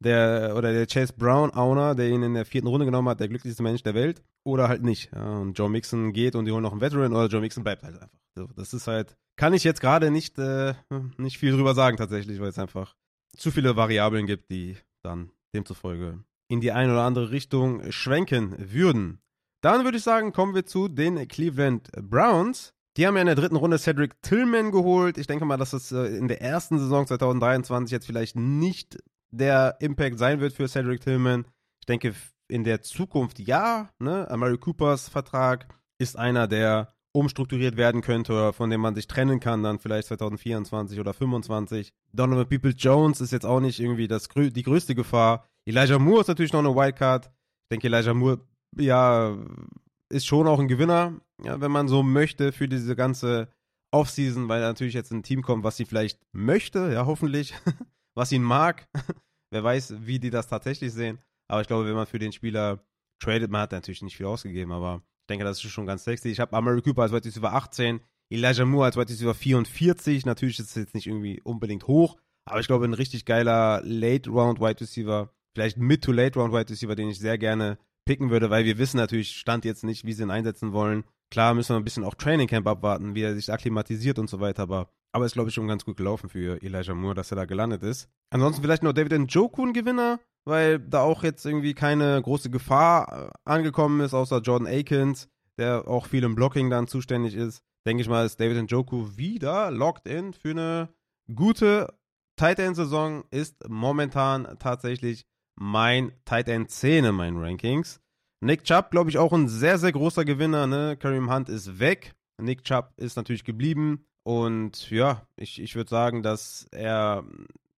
der oder der Chase Brown Owner, der ihn in der vierten Runde genommen hat, der glücklichste Mensch der Welt, oder halt nicht. Ja, und Joe Mixon geht und die holen noch einen Veteran oder Joe Mixon bleibt halt einfach. So, das ist halt, kann ich jetzt gerade nicht, äh, nicht viel drüber sagen tatsächlich, weil es einfach zu viele Variablen gibt, die dann demzufolge in die eine oder andere Richtung schwenken würden. Dann würde ich sagen, kommen wir zu den Cleveland Browns. Die haben ja in der dritten Runde Cedric Tillman geholt. Ich denke mal, dass das äh, in der ersten Saison 2023 jetzt vielleicht nicht der Impact sein wird für Cedric Tillman. Ich denke, in der Zukunft ja. Ne? Amari Coopers Vertrag ist einer, der umstrukturiert werden könnte oder von dem man sich trennen kann, dann vielleicht 2024 oder 2025. Donovan People Jones ist jetzt auch nicht irgendwie das, die größte Gefahr. Elijah Moore ist natürlich noch eine Wildcard. Ich denke, Elijah Moore, ja, ist schon auch ein Gewinner, ja, wenn man so möchte, für diese ganze Offseason, weil natürlich jetzt ein Team kommt, was sie vielleicht möchte, ja, hoffentlich, was ihn mag. Wer weiß, wie die das tatsächlich sehen. Aber ich glaube, wenn man für den Spieler tradet, man hat natürlich nicht viel ausgegeben, aber ich denke, das ist schon ganz sexy. Ich habe Amari Cooper als Wide Receiver 18, Elijah Moore als Wide Receiver 44. Natürlich ist es jetzt nicht irgendwie unbedingt hoch, aber ich glaube, ein richtig geiler Late-Round Wide Receiver, vielleicht Mid-to-Late-Round Wide Receiver, den ich sehr gerne picken würde, weil wir wissen natürlich, Stand jetzt nicht, wie sie ihn einsetzen wollen. Klar müssen wir ein bisschen auch Training Camp abwarten, wie er sich akklimatisiert und so weiter, aber, aber ist, glaube ich, schon ganz gut gelaufen für Elijah Moore, dass er da gelandet ist. Ansonsten vielleicht noch David Njoku ein Gewinner, weil da auch jetzt irgendwie keine große Gefahr äh, angekommen ist, außer Jordan Akins, der auch viel im Blocking dann zuständig ist. Denke ich mal, ist David Njoku wieder locked in für eine gute Tight End Saison. Ist momentan tatsächlich mein Tight End 10 in Rankings. Nick Chubb, glaube ich, auch ein sehr, sehr großer Gewinner. Ne? Kareem Hunt ist weg. Nick Chubb ist natürlich geblieben. Und ja, ich, ich würde sagen, dass er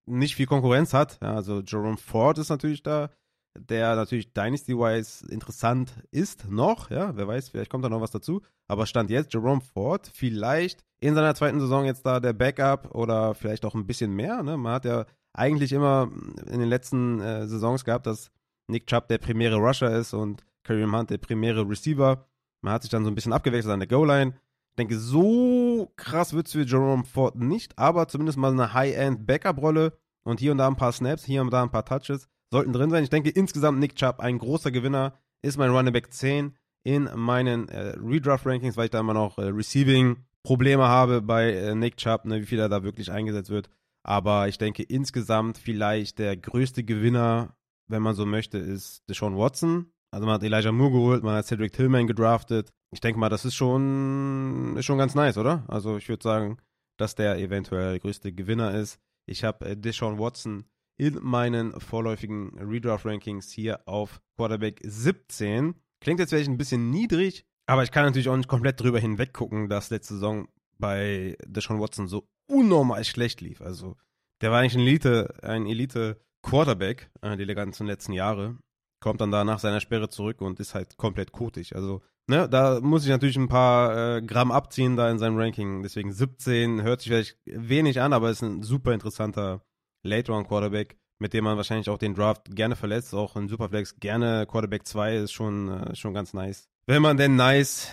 nicht viel Konkurrenz hat. Ja, also Jerome Ford ist natürlich da, der natürlich Dynasty-wise interessant ist noch. Ja, wer weiß, vielleicht kommt da noch was dazu. Aber Stand jetzt Jerome Ford vielleicht in seiner zweiten Saison jetzt da der Backup oder vielleicht auch ein bisschen mehr. Ne? Man hat ja eigentlich immer in den letzten äh, Saisons gehabt, dass Nick Chubb der primäre Rusher ist und Kareem Hunt der primäre Receiver. Man hat sich dann so ein bisschen abgewechselt an der Goal-Line. Ich denke, so krass wird es für Jerome Ford nicht, aber zumindest mal eine High-End-Backup-Rolle und hier und da ein paar Snaps, hier und da ein paar Touches sollten drin sein. Ich denke, insgesamt Nick Chubb ein großer Gewinner, ist mein Running Back 10 in meinen äh, Redraft-Rankings, weil ich da immer noch äh, Receiving-Probleme habe bei äh, Nick Chubb, ne, wie viel er da wirklich eingesetzt wird. Aber ich denke, insgesamt vielleicht der größte Gewinner, wenn man so möchte, ist Deshaun Watson. Also man hat Elijah Moore geholt, man hat Cedric Tillman gedraftet ich denke mal, das ist schon, ist schon ganz nice, oder? Also ich würde sagen, dass der eventuell der größte Gewinner ist. Ich habe äh, Deshaun Watson in meinen vorläufigen Redraft-Rankings hier auf Quarterback 17. Klingt jetzt vielleicht ein bisschen niedrig, aber ich kann natürlich auch nicht komplett drüber hinweg gucken, dass letzte Saison bei Deshaun Watson so unnormal schlecht lief. Also der war eigentlich ein Elite, ein Elite Quarterback äh, die ganzen letzten Jahre. Kommt dann da nach seiner Sperre zurück und ist halt komplett kotig. Also Ne, da muss ich natürlich ein paar äh, Gramm abziehen da in seinem Ranking. Deswegen 17 hört sich vielleicht wenig an, aber ist ein super interessanter Late-Round-Quarterback, mit dem man wahrscheinlich auch den Draft gerne verletzt. Auch in Superflex gerne Quarterback 2 ist schon, äh, schon ganz nice. Wenn man denn nice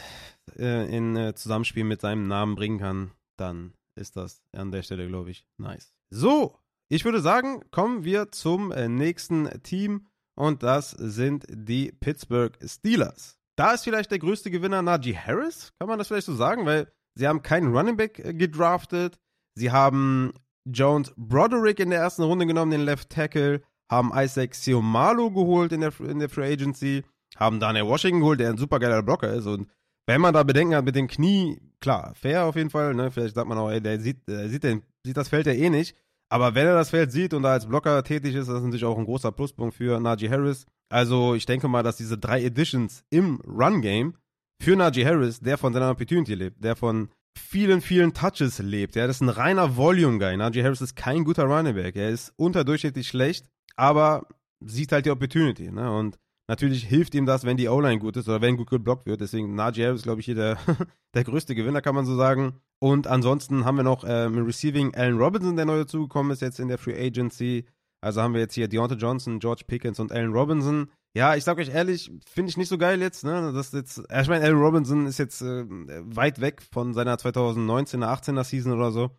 äh, in äh, Zusammenspiel mit seinem Namen bringen kann, dann ist das an der Stelle, glaube ich, nice. So, ich würde sagen, kommen wir zum äh, nächsten Team und das sind die Pittsburgh Steelers. Da ist vielleicht der größte Gewinner Najee Harris, kann man das vielleicht so sagen, weil sie haben keinen Running Back äh, gedraftet. Sie haben Jones Broderick in der ersten Runde genommen, den Left Tackle, haben Isaac Siomalo geholt in der, in der Free Agency, haben Daniel Washington geholt, der ein super geiler Blocker ist und wenn man da Bedenken hat mit dem Knie, klar, fair auf jeden Fall, ne? Vielleicht sagt man auch, ey, der sieht, der sieht, den, sieht das Feld ja eh nicht. Aber wenn er das Feld sieht und da als Blocker tätig ist, das ist natürlich auch ein großer Pluspunkt für Najee Harris. Also ich denke mal, dass diese drei Editions im Run-Game für Najee Harris, der von seiner Opportunity lebt, der von vielen, vielen Touches lebt. Ja, das ist ein reiner Volume-Guy. Najee Harris ist kein guter Running Back. Er ist unterdurchschnittlich schlecht, aber sieht halt die Opportunity. Ne? Und natürlich hilft ihm das, wenn die O-Line gut ist oder wenn gut geblockt wird. Deswegen Najee Harris, glaube ich, hier der, der größte Gewinner, kann man so sagen. Und ansonsten haben wir noch äh, im Receiving Allen Robinson, der neu dazugekommen ist jetzt in der Free Agency. Also haben wir jetzt hier Deontay Johnson, George Pickens und Allen Robinson. Ja, ich sag euch ehrlich, finde ich nicht so geil jetzt. Ne? Das jetzt, ich meine, Allen Robinson ist jetzt äh, weit weg von seiner 2019er, 18er Season oder so.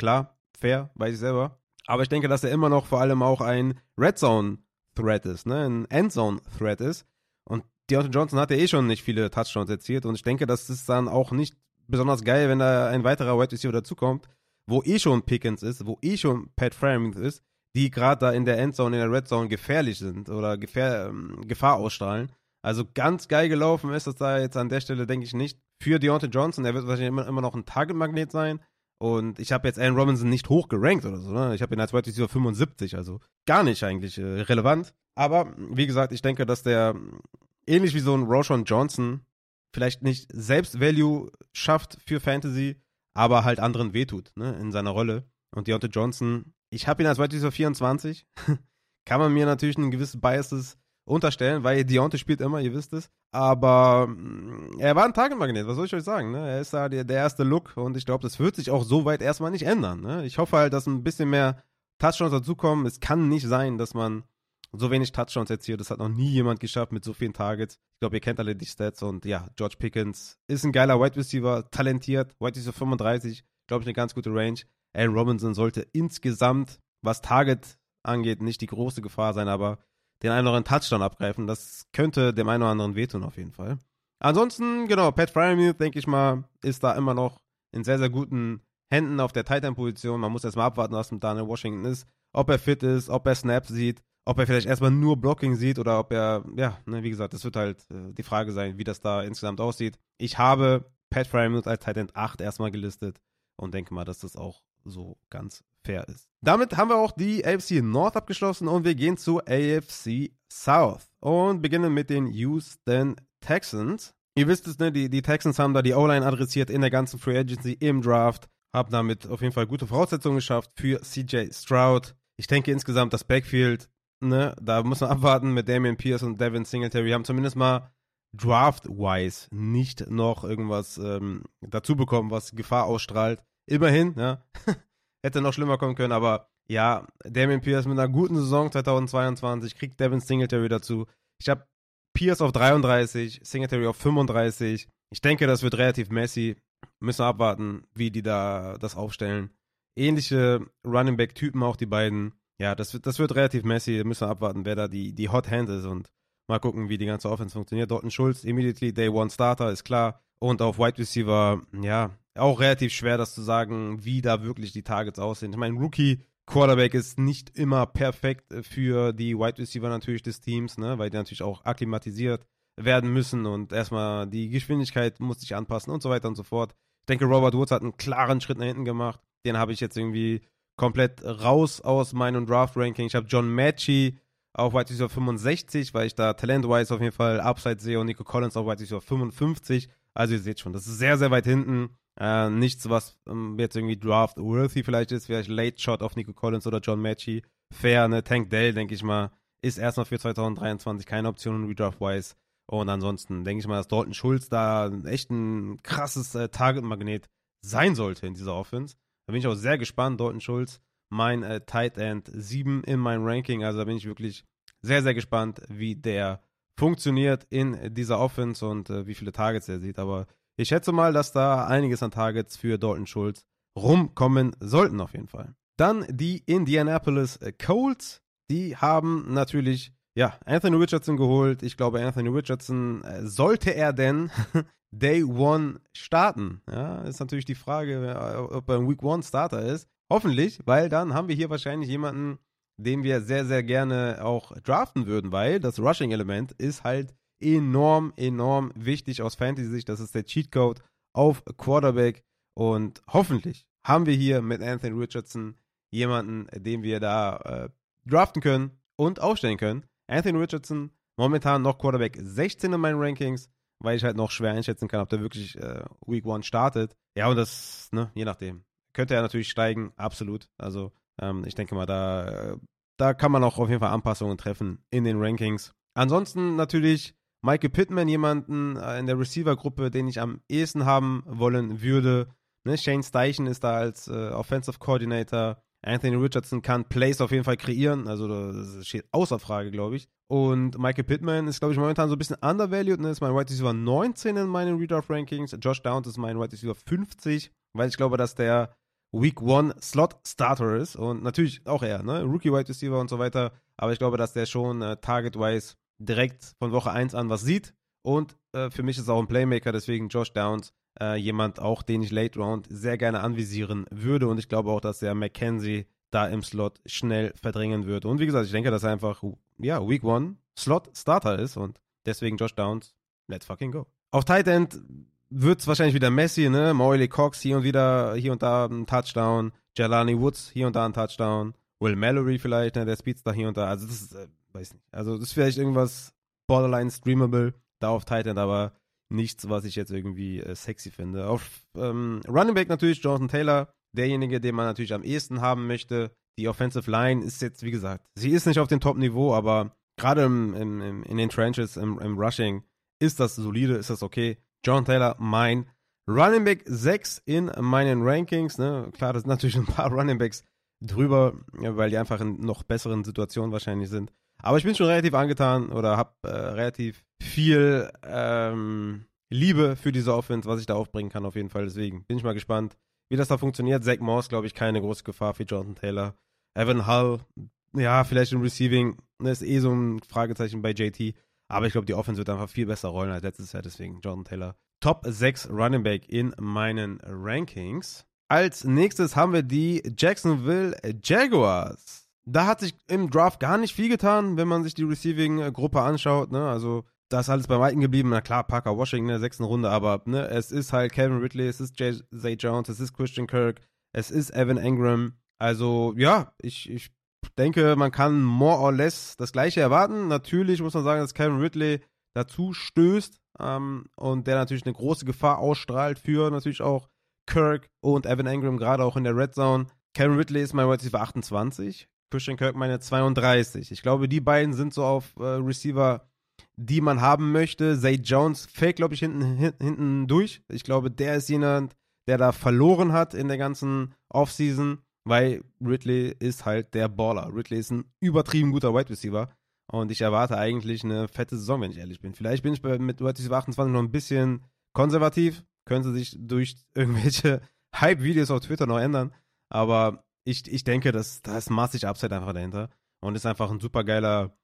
Klar, fair, weiß ich selber. Aber ich denke, dass er immer noch vor allem auch ein Red Zone Threat ist, ne? ein Endzone Threat ist. Und Deontay Johnson hat ja eh schon nicht viele Touchdowns erzielt. Und ich denke, das ist dann auch nicht besonders geil, wenn da ein weiterer Wide Receiver dazukommt, wo eh schon Pickens ist, wo eh schon Pat Framing ist die gerade da in der Endzone, in der Red Zone gefährlich sind oder Gefähr, ähm, Gefahr ausstrahlen. Also ganz geil gelaufen ist das da jetzt an der Stelle, denke ich, nicht für Deontay Johnson. Er wird wahrscheinlich immer, immer noch ein Target-Magnet sein. Und ich habe jetzt Allen Robinson nicht hoch gerankt oder so. Ne? Ich habe ihn als Wide Receiver 75, also gar nicht eigentlich äh, relevant. Aber wie gesagt, ich denke, dass der ähnlich wie so ein Roshan Johnson vielleicht nicht selbst Value schafft für Fantasy, aber halt anderen wehtut ne? in seiner Rolle. Und Deontay Johnson ich habe ihn als Wide Receiver 24. Kann man mir natürlich ein gewisses Biases unterstellen, weil Deontay spielt immer, ihr wisst es. Aber mm, er war ein Target-Magnet, was soll ich euch sagen? Ne? Er ist da der, der erste Look und ich glaube, das wird sich auch so weit erstmal nicht ändern. Ne? Ich hoffe halt, dass ein bisschen mehr Touchdowns dazukommen. Es kann nicht sein, dass man so wenig Touchdowns erzielt. Das hat noch nie jemand geschafft mit so vielen Targets. Ich glaube, ihr kennt alle die Stats und ja, George Pickens ist ein geiler Wide Receiver, talentiert, Wide Receiver 35, glaube ich, eine ganz gute Range. Aaron Robinson sollte insgesamt, was Target angeht, nicht die große Gefahr sein, aber den einen oder anderen Touchdown abgreifen. Das könnte dem einen oder anderen wehtun auf jeden Fall. Ansonsten, genau, Pat Fryermuth, denke ich mal, ist da immer noch in sehr, sehr guten Händen auf der Titan-Position. Man muss erstmal abwarten, was mit Daniel Washington ist. Ob er fit ist, ob er Snaps sieht, ob er vielleicht erstmal nur Blocking sieht oder ob er, ja, ne, wie gesagt, das wird halt äh, die Frage sein, wie das da insgesamt aussieht. Ich habe Pat Fryermuth als Titan 8 erstmal gelistet und denke mal, dass das auch so ganz fair ist. Damit haben wir auch die AFC North abgeschlossen und wir gehen zu AFC South und beginnen mit den Houston Texans. Ihr wisst es, ne? Die, die Texans haben da die O-Line adressiert in der ganzen Free Agency im Draft, haben damit auf jeden Fall gute Voraussetzungen geschafft für CJ Stroud. Ich denke insgesamt das Backfield, ne, da muss man abwarten mit Damian Pierce und Devin Singletary, haben zumindest mal draft-wise nicht noch irgendwas ähm, dazu bekommen, was Gefahr ausstrahlt. Immerhin, ja. Hätte noch schlimmer kommen können, aber ja, Damien Pierce mit einer guten Saison 2022 kriegt Devin Singletary dazu. Ich habe Pierce auf 33, Singletary auf 35. Ich denke, das wird relativ messy. Müssen wir abwarten, wie die da das aufstellen. Ähnliche Running Back Typen auch die beiden. Ja, das wird, das wird relativ messy. Müssen wir abwarten, wer da die, die Hot Hand ist und mal gucken, wie die ganze Offense funktioniert. Dorten Schulz, immediately Day One Starter, ist klar. Und auf Wide Receiver, ja, auch relativ schwer, das zu sagen, wie da wirklich die Targets aussehen. Ich meine, Rookie Quarterback ist nicht immer perfekt für die Wide Receiver natürlich des Teams, ne, weil die natürlich auch akklimatisiert werden müssen und erstmal die Geschwindigkeit muss sich anpassen und so weiter und so fort. Ich denke, Robert Woods hat einen klaren Schritt nach hinten gemacht. Den habe ich jetzt irgendwie komplett raus aus meinem Draft-Ranking. Ich habe John Matchy auf Wide Receiver 65, weil ich da talent-wise auf jeden Fall Upside sehe und Nico Collins auf Wide Receiver 55. Also ihr seht schon, das ist sehr, sehr weit hinten. Äh, nichts, was ähm, jetzt irgendwie draft-worthy vielleicht ist, vielleicht Late Shot auf Nico Collins oder John Matchy. Fair, ne? Tank Dell, denke ich mal, ist erstmal für 2023 keine Option redraft-wise. Und ansonsten denke ich mal, dass Dalton Schulz da echt ein krasses äh, Target-Magnet sein sollte in dieser Offense. Da bin ich auch sehr gespannt. Dalton Schulz, mein äh, Tight End 7 in meinem Ranking. Also da bin ich wirklich sehr, sehr gespannt, wie der funktioniert in dieser Offense und äh, wie viele Targets er sieht. Aber ich schätze mal, dass da einiges an Targets für Dalton Schulz rumkommen sollten auf jeden Fall. Dann die Indianapolis Colts. Die haben natürlich ja, Anthony Richardson geholt. Ich glaube, Anthony Richardson, äh, sollte er denn Day One starten? Ja, ist natürlich die Frage, äh, ob er ein Week One Starter ist. Hoffentlich, weil dann haben wir hier wahrscheinlich jemanden, den wir sehr, sehr gerne auch draften würden, weil das Rushing-Element ist halt enorm, enorm wichtig aus Fantasy-Sicht. Das ist der Cheatcode auf Quarterback. Und hoffentlich haben wir hier mit Anthony Richardson jemanden, den wir da äh, draften können und aufstellen können. Anthony Richardson, momentan noch Quarterback 16 in meinen Rankings, weil ich halt noch schwer einschätzen kann, ob der wirklich äh, Week 1 startet. Ja, und das, ne, je nachdem. Könnte er natürlich steigen, absolut. Also, ähm, ich denke mal, da, äh, da kann man auch auf jeden Fall Anpassungen treffen in den Rankings. Ansonsten natürlich Michael Pittman, jemanden äh, in der Receiver-Gruppe, den ich am ehesten haben wollen würde. Ne, Shane Steichen ist da als äh, Offensive Coordinator. Anthony Richardson kann Plays auf jeden Fall kreieren, also das steht außer Frage, glaube ich. Und Michael Pittman ist, glaube ich, momentan so ein bisschen undervalued, ne? ist mein Wide Receiver 19 in meinen Redraft Rankings. Josh Downs ist mein Wide Receiver 50, weil ich glaube, dass der Week 1 Slot Starter ist und natürlich auch er, ne? Rookie Wide Receiver und so weiter. Aber ich glaube, dass der schon äh, target-wise direkt von Woche 1 an was sieht. Und äh, für mich ist er auch ein Playmaker, deswegen Josh Downs äh, jemand auch, den ich Late Round sehr gerne anvisieren würde. Und ich glaube auch, dass der McKenzie da im Slot schnell verdrängen wird. Und wie gesagt, ich denke, dass er einfach, ja, Week One Slot Starter ist und deswegen Josh Downs, let's fucking go. Auf Tight End wird es wahrscheinlich wieder Messi, ne? Moily Cox hier und wieder, hier und da ein Touchdown. Jelani Woods hier und da ein Touchdown. Will Mallory vielleicht, ne? Der Speedster hier und da. Also das ist, äh, weiß nicht. Also das ist vielleicht irgendwas borderline streamable da auf Tight End, aber nichts, was ich jetzt irgendwie äh, sexy finde. Auf ähm, Running Back natürlich Jonathan Taylor, derjenige, den man natürlich am ehesten haben möchte. Die Offensive Line ist jetzt, wie gesagt, sie ist nicht auf dem Top-Niveau, aber gerade im, im, im, in den Trenches, im, im Rushing, ist das solide, ist das okay. John Taylor, mein Running Back 6 in meinen Rankings. Ne? Klar, das sind natürlich ein paar Running Backs drüber, weil die einfach in noch besseren Situationen wahrscheinlich sind. Aber ich bin schon relativ angetan oder habe äh, relativ viel ähm, Liebe für diese Offense, was ich da aufbringen kann, auf jeden Fall. Deswegen bin ich mal gespannt, wie das da funktioniert. Zach Moss, glaube ich, keine große Gefahr für Jonathan Taylor. Evan Hull, ja, vielleicht im Receiving, das ist eh so ein Fragezeichen bei JT. Aber ich glaube, die Offense wird einfach viel besser rollen als letztes Jahr. Deswegen Jonathan Taylor. Top 6 Running Back in meinen Rankings. Als nächstes haben wir die Jacksonville Jaguars da hat sich im Draft gar nicht viel getan, wenn man sich die Receiving-Gruppe anschaut. Ne? Also da ist alles beim Alten geblieben. Na klar, Parker Washington in der sechsten Runde, aber ne, es ist halt Kevin Ridley, es ist Jay, Zay Jones, es ist Christian Kirk, es ist Evan Engram. Also ja, ich, ich denke, man kann more or less das Gleiche erwarten. Natürlich muss man sagen, dass Kevin Ridley dazu stößt ähm, und der natürlich eine große Gefahr ausstrahlt für natürlich auch Kirk und Evan Engram, gerade auch in der Red Zone. Kevin Ridley ist mein Receiver 28. Christian Kirk meine 32. Ich glaube, die beiden sind so auf äh, Receiver, die man haben möchte. Zay Jones fällt, glaube ich, hinten, hinten durch. Ich glaube, der ist jemand, der da verloren hat in der ganzen Offseason, weil Ridley ist halt der Baller. Ridley ist ein übertrieben guter Wide Receiver. Und ich erwarte eigentlich eine fette Saison, wenn ich ehrlich bin. Vielleicht bin ich mit Wide Receiver 28 noch ein bisschen konservativ. Könnte sich durch irgendwelche Hype-Videos auf Twitter noch ändern. Aber ich, ich denke, dass da ist massig Upside einfach dahinter und ist einfach ein super geiler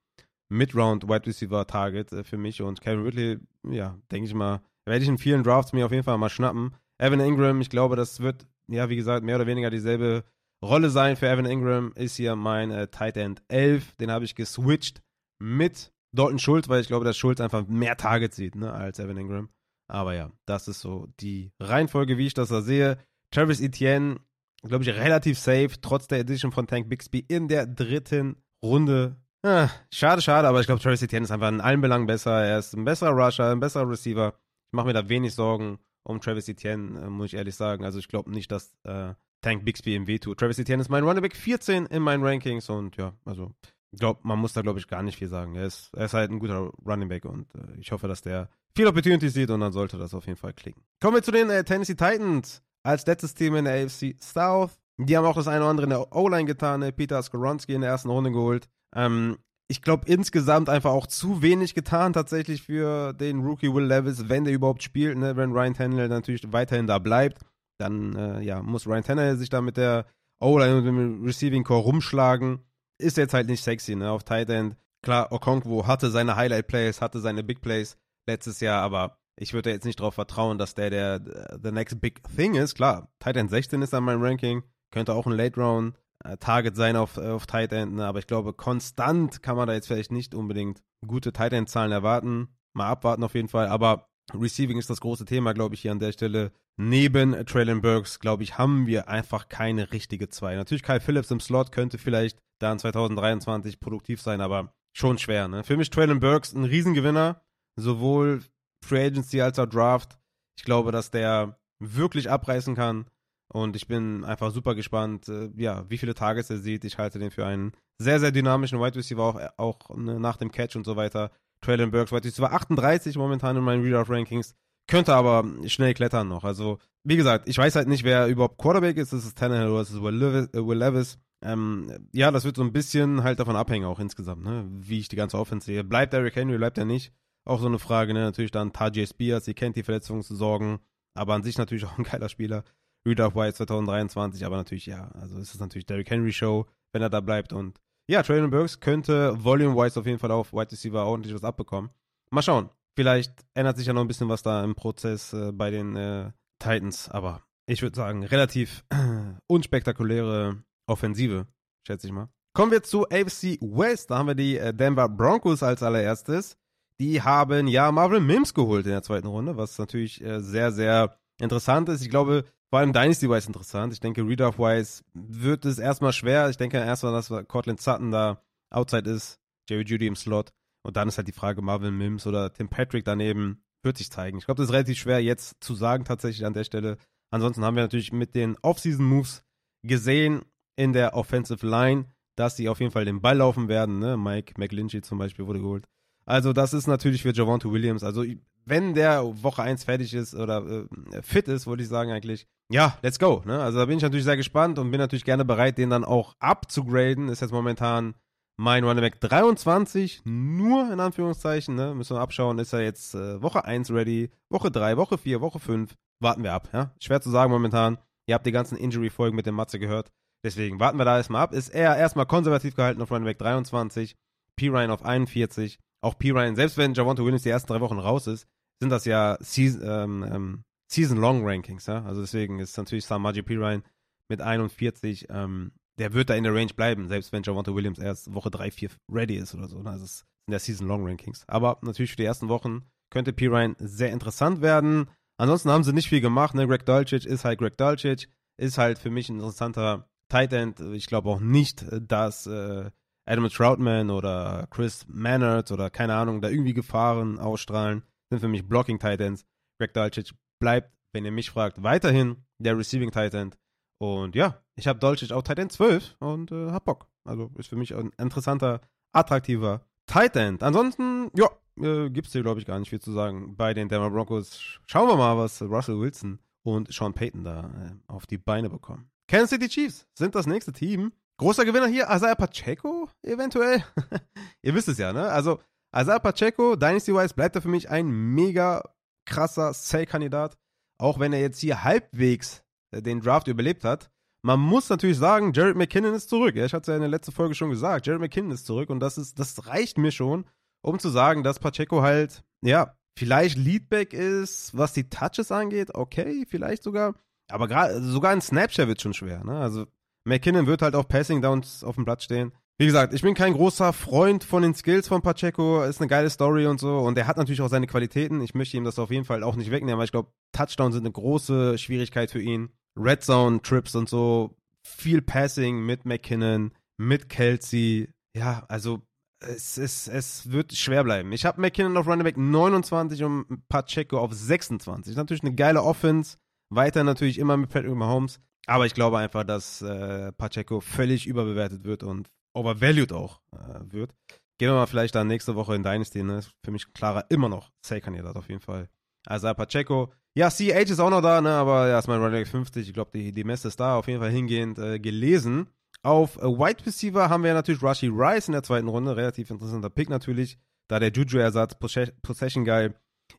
Mid-Round Wide Receiver Target äh, für mich und Kevin Ridley, ja, denke ich mal, werde ich in vielen Drafts mir auf jeden Fall mal schnappen. Evan Ingram, ich glaube, das wird, ja, wie gesagt, mehr oder weniger dieselbe Rolle sein für Evan Ingram, ist hier mein äh, Tight End 11, den habe ich geswitcht mit Dalton Schultz, weil ich glaube, dass Schultz einfach mehr Targets sieht, ne, als Evan Ingram. Aber ja, das ist so die Reihenfolge, wie ich das da sehe. Travis Etienne, glaube ich, relativ safe, trotz der Edition von Tank Bixby in der dritten Runde. Ah, schade, schade, aber ich glaube, Travis Etienne ist einfach in allen Belangen besser. Er ist ein besserer Rusher, ein besserer Receiver. Ich mache mir da wenig Sorgen um Travis Etienne, äh, muss ich ehrlich sagen. Also ich glaube nicht, dass äh, Tank Bixby ihm wehtut. Travis Etienne ist mein Running Back 14 in meinen Rankings und ja, also ich glaube, man muss da, glaube ich, gar nicht viel sagen. Er ist, er ist halt ein guter Running Back und äh, ich hoffe, dass der viel Opportunity sieht und dann sollte das auf jeden Fall klicken. Kommen wir zu den äh, Tennessee Titans als letztes Team in der AFC South. Die haben auch das eine oder andere in der O-Line getan. Ne? Peter Skoronski in der ersten Runde geholt. Ähm, ich glaube, insgesamt einfach auch zu wenig getan tatsächlich für den Rookie Will Levis, wenn der überhaupt spielt, ne? wenn Ryan Tannehill natürlich weiterhin da bleibt. Dann äh, ja, muss Ryan Tanner sich da mit der O-Line und dem Receiving Core rumschlagen. Ist jetzt halt nicht sexy, ne? Auf Tight End. Klar, Okonkwo hatte seine Highlight Plays, hatte seine Big Plays letztes Jahr, aber ich würde jetzt nicht darauf vertrauen, dass der der the next big thing ist. Klar, Tight End 16 ist an meinem Ranking, könnte auch ein Late Round äh, Target sein auf, auf Tight End, ne? aber ich glaube, konstant kann man da jetzt vielleicht nicht unbedingt gute Tight End Zahlen erwarten. Mal abwarten auf jeden Fall, aber Receiving ist das große Thema, glaube ich, hier an der Stelle. Neben Traylon Burks, glaube ich, haben wir einfach keine richtige zwei. Natürlich Kyle Phillips im Slot könnte vielleicht da in 2023 produktiv sein, aber schon schwer. Ne? Für mich Traylon Burks ein Riesengewinner, sowohl Free Agency als auch Draft. Ich glaube, dass der wirklich abreißen kann. Und ich bin einfach super gespannt, äh, ja, wie viele Tages er sieht. Ich halte den für einen sehr, sehr dynamischen Wide Receiver, auch, auch ne, nach dem Catch und so weiter. Traylon Burks Wide Receiver 38 momentan in meinen Readout-Rankings. Könnte aber schnell klettern noch. Also, wie gesagt, ich weiß halt nicht, wer überhaupt Quarterback ist. Ist es Tannehill oder ist es Will Levis? Äh, Will Levis. Ähm, ja, das wird so ein bisschen halt davon abhängen, auch insgesamt, ne? wie ich die ganze Offense sehe. Bleibt Derrick Henry, bleibt er nicht? Auch so eine Frage, ne? Natürlich dann Tajay Spears, ihr kennt die Verletzungssorgen, aber an sich natürlich auch ein geiler Spieler. Rudolph White 2023, aber natürlich, ja, also es ist natürlich Derrick Henry Show, wenn er da bleibt und ja, Traylon Burks könnte volume-wise auf jeden Fall auf Wide Receiver ordentlich was abbekommen. Mal schauen. Vielleicht ändert sich ja noch ein bisschen was da im Prozess äh, bei den äh, Titans, aber ich würde sagen, relativ unspektakuläre Offensive, schätze ich mal. Kommen wir zu AFC West. Da haben wir die äh, Denver Broncos als allererstes. Die haben ja Marvin Mims geholt in der zweiten Runde, was natürlich äh, sehr, sehr interessant ist. Ich glaube, vor allem Dynasty-wise interessant. Ich denke, Readoff-wise wird es erstmal schwer. Ich denke erstmal, dass Cortland Sutton da outside ist, Jerry Judy im Slot. Und dann ist halt die Frage, Marvin Mims oder Tim Patrick daneben, wird sich zeigen. Ich glaube, das ist relativ schwer jetzt zu sagen tatsächlich an der Stelle. Ansonsten haben wir natürlich mit den Off-Season-Moves gesehen in der Offensive Line, dass sie auf jeden Fall den Ball laufen werden. Ne? Mike McGlinchey zum Beispiel wurde geholt. Also das ist natürlich für Javonte Williams. Also wenn der Woche 1 fertig ist oder äh, fit ist, würde ich sagen eigentlich, ja, let's go. Ne? Also da bin ich natürlich sehr gespannt und bin natürlich gerne bereit, den dann auch abzugraden. Ist jetzt momentan mein Running Back 23, nur in Anführungszeichen. Ne? Müssen wir abschauen, ist er jetzt äh, Woche 1 ready, Woche 3, Woche 4, Woche 5. Warten wir ab. Ja? Schwer zu sagen momentan. Ihr habt die ganzen Injury-Folgen mit dem Matze gehört. Deswegen warten wir da erstmal ab. Ist er erstmal konservativ gehalten auf Running Back 23, P. Ryan auf 41 auch P. Ryan, selbst wenn Javonte Williams die ersten drei Wochen raus ist, sind das ja Season, ähm, ähm, Season-Long Rankings, ja. Also deswegen ist natürlich Samaji P. Ryan mit 41, ähm, der wird da in der Range bleiben, selbst wenn Javonte Williams erst Woche 3, 4 ready ist oder so. Ne? Also es sind ja Season-Long Rankings. Aber natürlich für die ersten Wochen könnte P. Ryan sehr interessant werden. Ansonsten haben sie nicht viel gemacht. Ne? Greg Dulcich ist halt Greg Dulcich, ist halt für mich ein interessanter Tight End. Ich glaube auch nicht, dass äh, Adam Troutman oder Chris Mannert oder keine Ahnung, da irgendwie Gefahren ausstrahlen, sind für mich Blocking Titans. Greg Dolcic bleibt, wenn ihr mich fragt, weiterhin der Receiving Titan. Und ja, ich habe Dolcic auch Titan 12 und äh, hab Bock. Also ist für mich ein interessanter, attraktiver Titan. Ansonsten, ja, äh, gibt's hier, glaube ich, gar nicht viel zu sagen. Bei den Denver Broncos schauen wir mal, was Russell Wilson und Sean Payton da äh, auf die Beine bekommen. Kansas City Chiefs sind das nächste Team, Großer Gewinner hier, Isaiah Pacheco eventuell. Ihr wisst es ja, ne? Also, Isaiah Pacheco, Dynasty-wise, bleibt er für mich ein mega krasser Sell-Kandidat. Auch wenn er jetzt hier halbwegs äh, den Draft überlebt hat. Man muss natürlich sagen, Jared McKinnon ist zurück. Ich hatte es ja in der letzten Folge schon gesagt. Jared McKinnon ist zurück und das ist, das reicht mir schon, um zu sagen, dass Pacheco halt, ja, vielleicht Leadback ist, was die Touches angeht. Okay, vielleicht sogar. Aber gerade, sogar ein Snapchat wird schon schwer, ne? Also, McKinnon wird halt auf Passing Downs auf dem Platz stehen. Wie gesagt, ich bin kein großer Freund von den Skills von Pacheco. Ist eine geile Story und so. Und er hat natürlich auch seine Qualitäten. Ich möchte ihm das auf jeden Fall auch nicht wegnehmen, weil ich glaube, Touchdowns sind eine große Schwierigkeit für ihn. Red Zone Trips und so. Viel Passing mit McKinnon, mit Kelsey. Ja, also es, es, es wird schwer bleiben. Ich habe McKinnon auf Running Back 29 und Pacheco auf 26. Natürlich eine geile Offense. Weiter natürlich immer mit Patrick Mahomes. Aber ich glaube einfach, dass äh, Pacheco völlig überbewertet wird und overvalued auch äh, wird. Gehen wir mal vielleicht dann nächste Woche in Dynasty, ne? Für mich klarer immer noch Sale-Kandidat auf jeden Fall. Also Pacheco. Ja, CH ist auch noch da, ne? Aber ja, ist mein Running 50. Ich glaube, die, die Messe ist da auf jeden Fall hingehend äh, gelesen. Auf äh, Wide Receiver haben wir natürlich Rashi Rice in der zweiten Runde. Relativ interessanter Pick natürlich. Da der Juju-Ersatz, Possession Guy.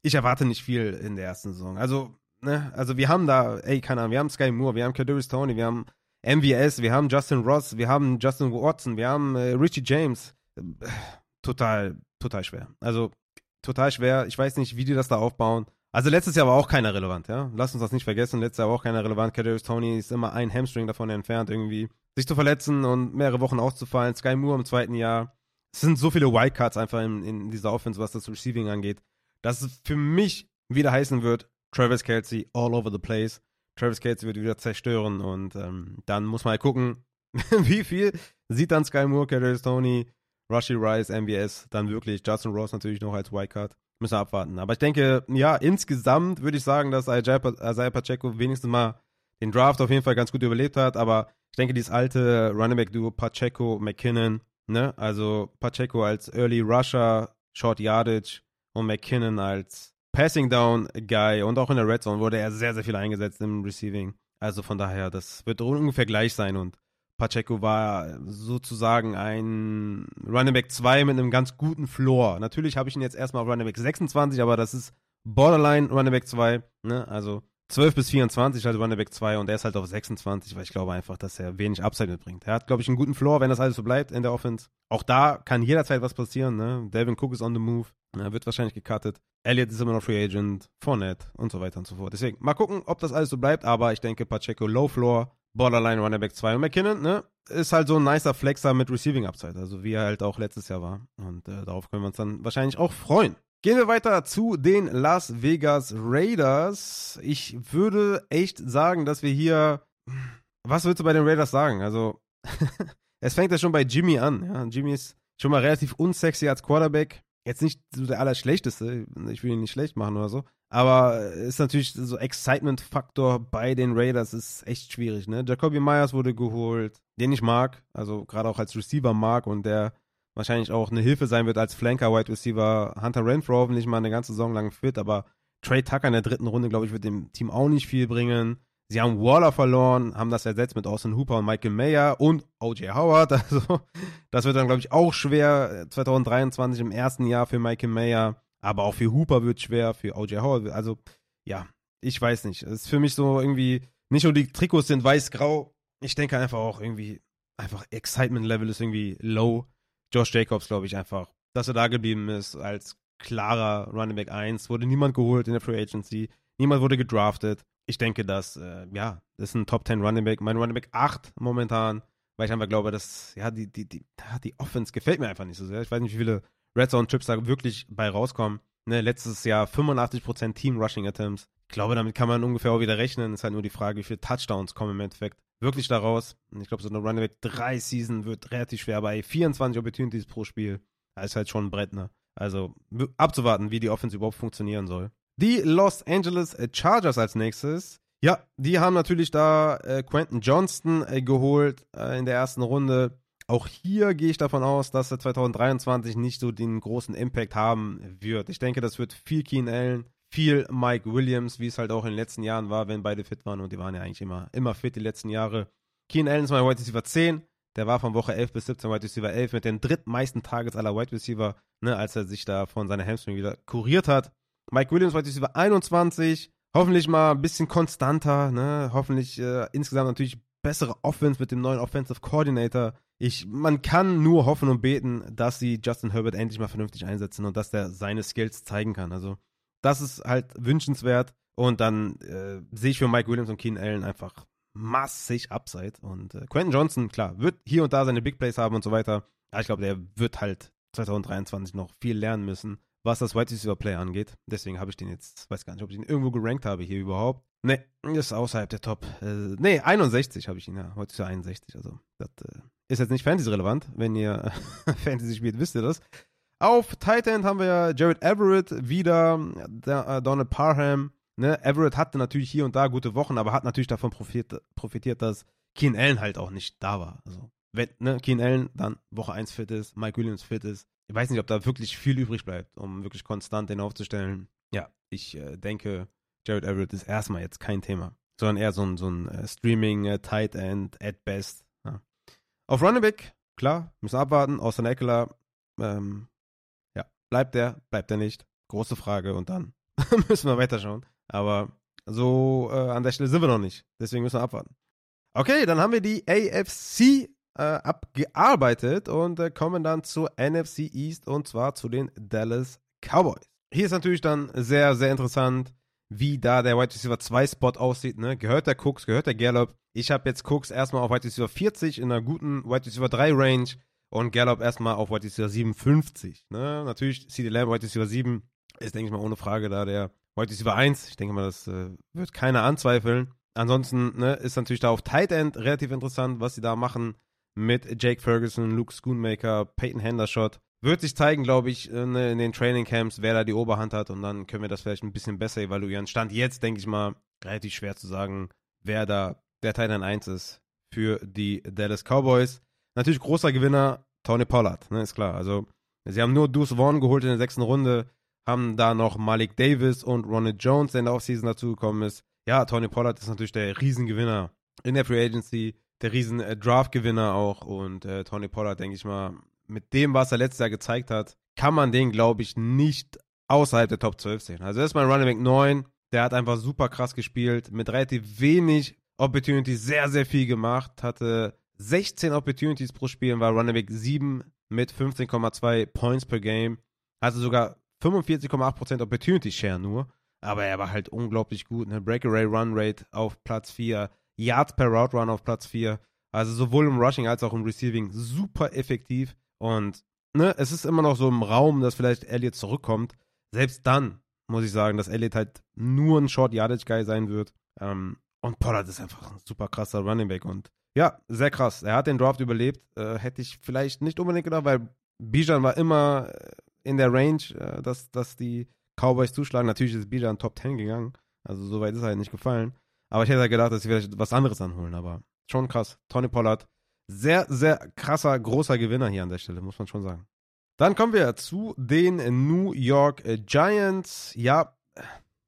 Ich erwarte nicht viel in der ersten Saison. Also ne, also wir haben da, ey, keine Ahnung, wir haben Sky Moore, wir haben Kadarius Tony, wir haben MVS, wir haben Justin Ross, wir haben Justin Watson, wir haben äh, Richie James. Total, total schwer. Also total schwer. Ich weiß nicht, wie die das da aufbauen. Also letztes Jahr war auch keiner relevant, ja. Lass uns das nicht vergessen. Letztes Jahr war auch keiner relevant. Kadarius Tony ist immer ein Hamstring davon entfernt, irgendwie sich zu verletzen und mehrere Wochen auszufallen. Sky Moore im zweiten Jahr. Es sind so viele Wildcards einfach in, in dieser Offense, was das Receiving angeht, dass es für mich wieder heißen wird, Travis Kelsey all over the place. Travis Kelsey wird wieder zerstören und ähm, dann muss man halt gucken, wie viel sieht dann Sky Moore, Kadarius Tony, Rushy Rice, MBS, dann wirklich Justin Ross natürlich noch als Wildcard. Müssen wir abwarten. Aber ich denke, ja, insgesamt würde ich sagen, dass Isaiah Pacheco wenigstens mal den Draft auf jeden Fall ganz gut überlebt hat. Aber ich denke, dieses alte Running Back Duo Pacheco, McKinnon, ne, also Pacheco als Early Rusher, Short Yardage und McKinnon als Passing Down Guy und auch in der Red Zone wurde er sehr, sehr viel eingesetzt im Receiving. Also von daher, das wird ungefähr gleich sein und Pacheco war sozusagen ein Running Back 2 mit einem ganz guten Floor. Natürlich habe ich ihn jetzt erstmal auf Running Back 26, aber das ist Borderline Running Back 2, ne? Also 12 bis 24 halt Running Back 2 und er ist halt auf 26, weil ich glaube einfach, dass er wenig Upside mitbringt. Er hat, glaube ich, einen guten Floor, wenn das alles so bleibt in der Offense. Auch da kann jederzeit was passieren, ne? Devin Cook ist on the move, er wird wahrscheinlich gecuttet. Elliott ist immer noch Free Agent, Fournette und so weiter und so fort. Deswegen, mal gucken, ob das alles so bleibt, aber ich denke, Pacheco Low Floor, Borderline Running Back 2. Und McKinnon, ne, ist halt so ein nicer Flexer mit Receiving Upside, also wie er halt auch letztes Jahr war. Und äh, darauf können wir uns dann wahrscheinlich auch freuen. Gehen wir weiter zu den Las Vegas Raiders. Ich würde echt sagen, dass wir hier. Was würdest du bei den Raiders sagen? Also, es fängt ja schon bei Jimmy an. Ja? Jimmy ist schon mal relativ unsexy als Quarterback. Jetzt nicht so der Allerschlechteste. Ich will ihn nicht schlecht machen oder so. Aber ist natürlich so Excitement-Faktor bei den Raiders ist echt schwierig, ne? Jacoby Myers wurde geholt, den ich mag, also gerade auch als Receiver mag und der wahrscheinlich auch eine Hilfe sein wird als Flanker Wide Receiver. Hunter Renfro hoffentlich mal eine ganze Saison lang fit, aber Trey Tucker in der dritten Runde, glaube ich, wird dem Team auch nicht viel bringen. Sie haben Waller verloren, haben das ersetzt mit Austin Hooper und Michael Mayer und O.J. Howard. Also, das wird dann, glaube ich, auch schwer 2023 äh, im ersten Jahr für Michael Mayer. Aber auch für Hooper wird schwer, für O.J. Howard. Also, ja, ich weiß nicht. Es ist für mich so irgendwie, nicht nur die Trikots sind weiß-grau. Ich denke einfach auch irgendwie, einfach Excitement-Level ist irgendwie low. Josh Jacobs, glaube ich, einfach, dass er da geblieben ist als klarer Running Back 1. Wurde niemand geholt in der Free Agency. Niemand wurde gedraftet. Ich denke, dass, äh, ja, das ist ein Top 10 Running Back. Mein Running Back 8 momentan, weil ich einfach glaube, dass, ja, die, die, die, die Offense gefällt mir einfach nicht so sehr. Ich weiß nicht, wie viele Red Zone Trips da wirklich bei rauskommen. Ne, letztes Jahr 85% Team Rushing Attempts. Ich glaube, damit kann man ungefähr auch wieder rechnen. Ist halt nur die Frage, wie viele Touchdowns kommen im Endeffekt wirklich daraus. Ich glaube, so eine Running Back 3 Season wird relativ schwer bei 24 Opportunities pro Spiel. Das ist halt schon ein Brett, ne? Also abzuwarten, wie die Offense überhaupt funktionieren soll. Die Los Angeles Chargers als nächstes. Ja, die haben natürlich da äh, Quentin Johnston äh, geholt äh, in der ersten Runde. Auch hier gehe ich davon aus, dass er 2023 nicht so den großen Impact haben wird. Ich denke, das wird viel Keen Allen, viel Mike Williams, wie es halt auch in den letzten Jahren war, wenn beide fit waren und die waren ja eigentlich immer, immer fit die letzten Jahre. Keen Allen ist mein Wide Receiver 10. Der war von Woche 11 bis 17 Wide Receiver 11 mit den drittmeisten Targets aller Wide Receiver, ne, als er sich da von seiner Hamstring wieder kuriert hat. Mike Williams Wide Receiver 21. Hoffentlich mal ein bisschen konstanter, ne? Hoffentlich äh, insgesamt natürlich bessere Offense mit dem neuen Offensive Coordinator. Ich, man kann nur hoffen und beten, dass sie Justin Herbert endlich mal vernünftig einsetzen und dass der seine Skills zeigen kann. Also das ist halt wünschenswert. Und dann äh, sehe ich für Mike Williams und Keen Allen einfach massig Upside. Und äh, Quentin Johnson, klar, wird hier und da seine Big Plays haben und so weiter. Aber ich glaube, der wird halt 2023 noch viel lernen müssen, was das White Receiver Play angeht. Deswegen habe ich den jetzt, weiß gar nicht, ob ich ihn irgendwo gerankt habe hier überhaupt. Ne, ist außerhalb der Top. Äh, ne, 61 habe ich ihn ja. Heute ist ja 61. Also, das äh, ist jetzt nicht Fantasy-relevant. Wenn ihr Fantasy spielt, wisst ihr das. Auf Titan haben wir Jared Everett wieder, der, äh, Donald Parham. Ne? Everett hatte natürlich hier und da gute Wochen, aber hat natürlich davon profitiert, profitiert dass Keen Allen halt auch nicht da war. Also, wenn ne, Keen Allen dann Woche 1 fit ist, Mike Williams fit ist, ich weiß nicht, ob da wirklich viel übrig bleibt, um wirklich konstant den aufzustellen. Ja, ich äh, denke, Jared Everett ist erstmal jetzt kein Thema, sondern eher so ein, so ein äh, Streaming äh, Tight End at best. Ja. Auf Running Back, klar, müssen abwarten. Austin Eckler, ähm, Bleibt der? Bleibt er nicht? Große Frage und dann müssen wir weiterschauen. Aber so äh, an der Stelle sind wir noch nicht. Deswegen müssen wir abwarten. Okay, dann haben wir die AFC äh, abgearbeitet und äh, kommen dann zur NFC East und zwar zu den Dallas Cowboys. Hier ist natürlich dann sehr, sehr interessant, wie da der Wide Receiver 2 Spot aussieht. Ne? Gehört der Cooks, gehört der Gallup? Ich habe jetzt Cooks erstmal auf Wide Receiver 40 in einer guten Wide Receiver 3 Range und Gallup erstmal auf Wide Receiver 57. Ne? Natürlich, CD Lamb Wide Receiver 7 ist, denke ich mal, ohne Frage da der Wide Receiver 1. Ich denke mal, das äh, wird keiner anzweifeln. Ansonsten ne, ist natürlich da auf Tight End relativ interessant, was sie da machen mit Jake Ferguson, Luke Schoonmaker, Peyton Hendershot. Wird sich zeigen, glaube ich, in, in den Training Camps, wer da die Oberhand hat und dann können wir das vielleicht ein bisschen besser evaluieren. Stand jetzt, denke ich mal, relativ schwer zu sagen, wer da der Tight End 1 ist für die Dallas Cowboys. Natürlich großer Gewinner, Tony Pollard, ne, ist klar. Also, sie haben nur Deuce Vaughn geholt in der sechsten Runde, haben da noch Malik Davis und Ronald Jones, der in der Offseason dazugekommen ist. Ja, Tony Pollard ist natürlich der Riesengewinner in der Free Agency, der riesen äh, auch und äh, Tony Pollard, denke ich mal, mit dem, was er letztes Jahr gezeigt hat, kann man den, glaube ich, nicht außerhalb der Top 12 sehen. Also erstmal Running Back 9, der hat einfach super krass gespielt, mit relativ wenig Opportunities sehr, sehr viel gemacht, hatte 16 Opportunities pro Spiel und war Running Back 7 mit 15,2 Points per Game, hatte sogar 45,8% Opportunity Share nur, aber er war halt unglaublich gut. Ne? Breakaway Run Rate auf Platz 4, Yards per Route Run auf Platz 4. Also sowohl im Rushing als auch im Receiving super effektiv. Und ne, es ist immer noch so im Raum, dass vielleicht Elliott zurückkommt. Selbst dann muss ich sagen, dass Elliott halt nur ein Short Yardage Guy sein wird. Ähm, und Pollard ist einfach ein super krasser Running Back. Und ja, sehr krass. Er hat den Draft überlebt. Äh, hätte ich vielleicht nicht unbedingt gedacht, weil Bijan war immer äh, in der Range, äh, dass, dass die Cowboys zuschlagen. Natürlich ist Bijan Top 10 gegangen. Also so weit ist er halt nicht gefallen. Aber ich hätte halt gedacht, dass sie vielleicht was anderes anholen. Aber schon krass. Tony Pollard, sehr, sehr krasser, großer Gewinner hier an der Stelle, muss man schon sagen. Dann kommen wir zu den New York Giants. Ja,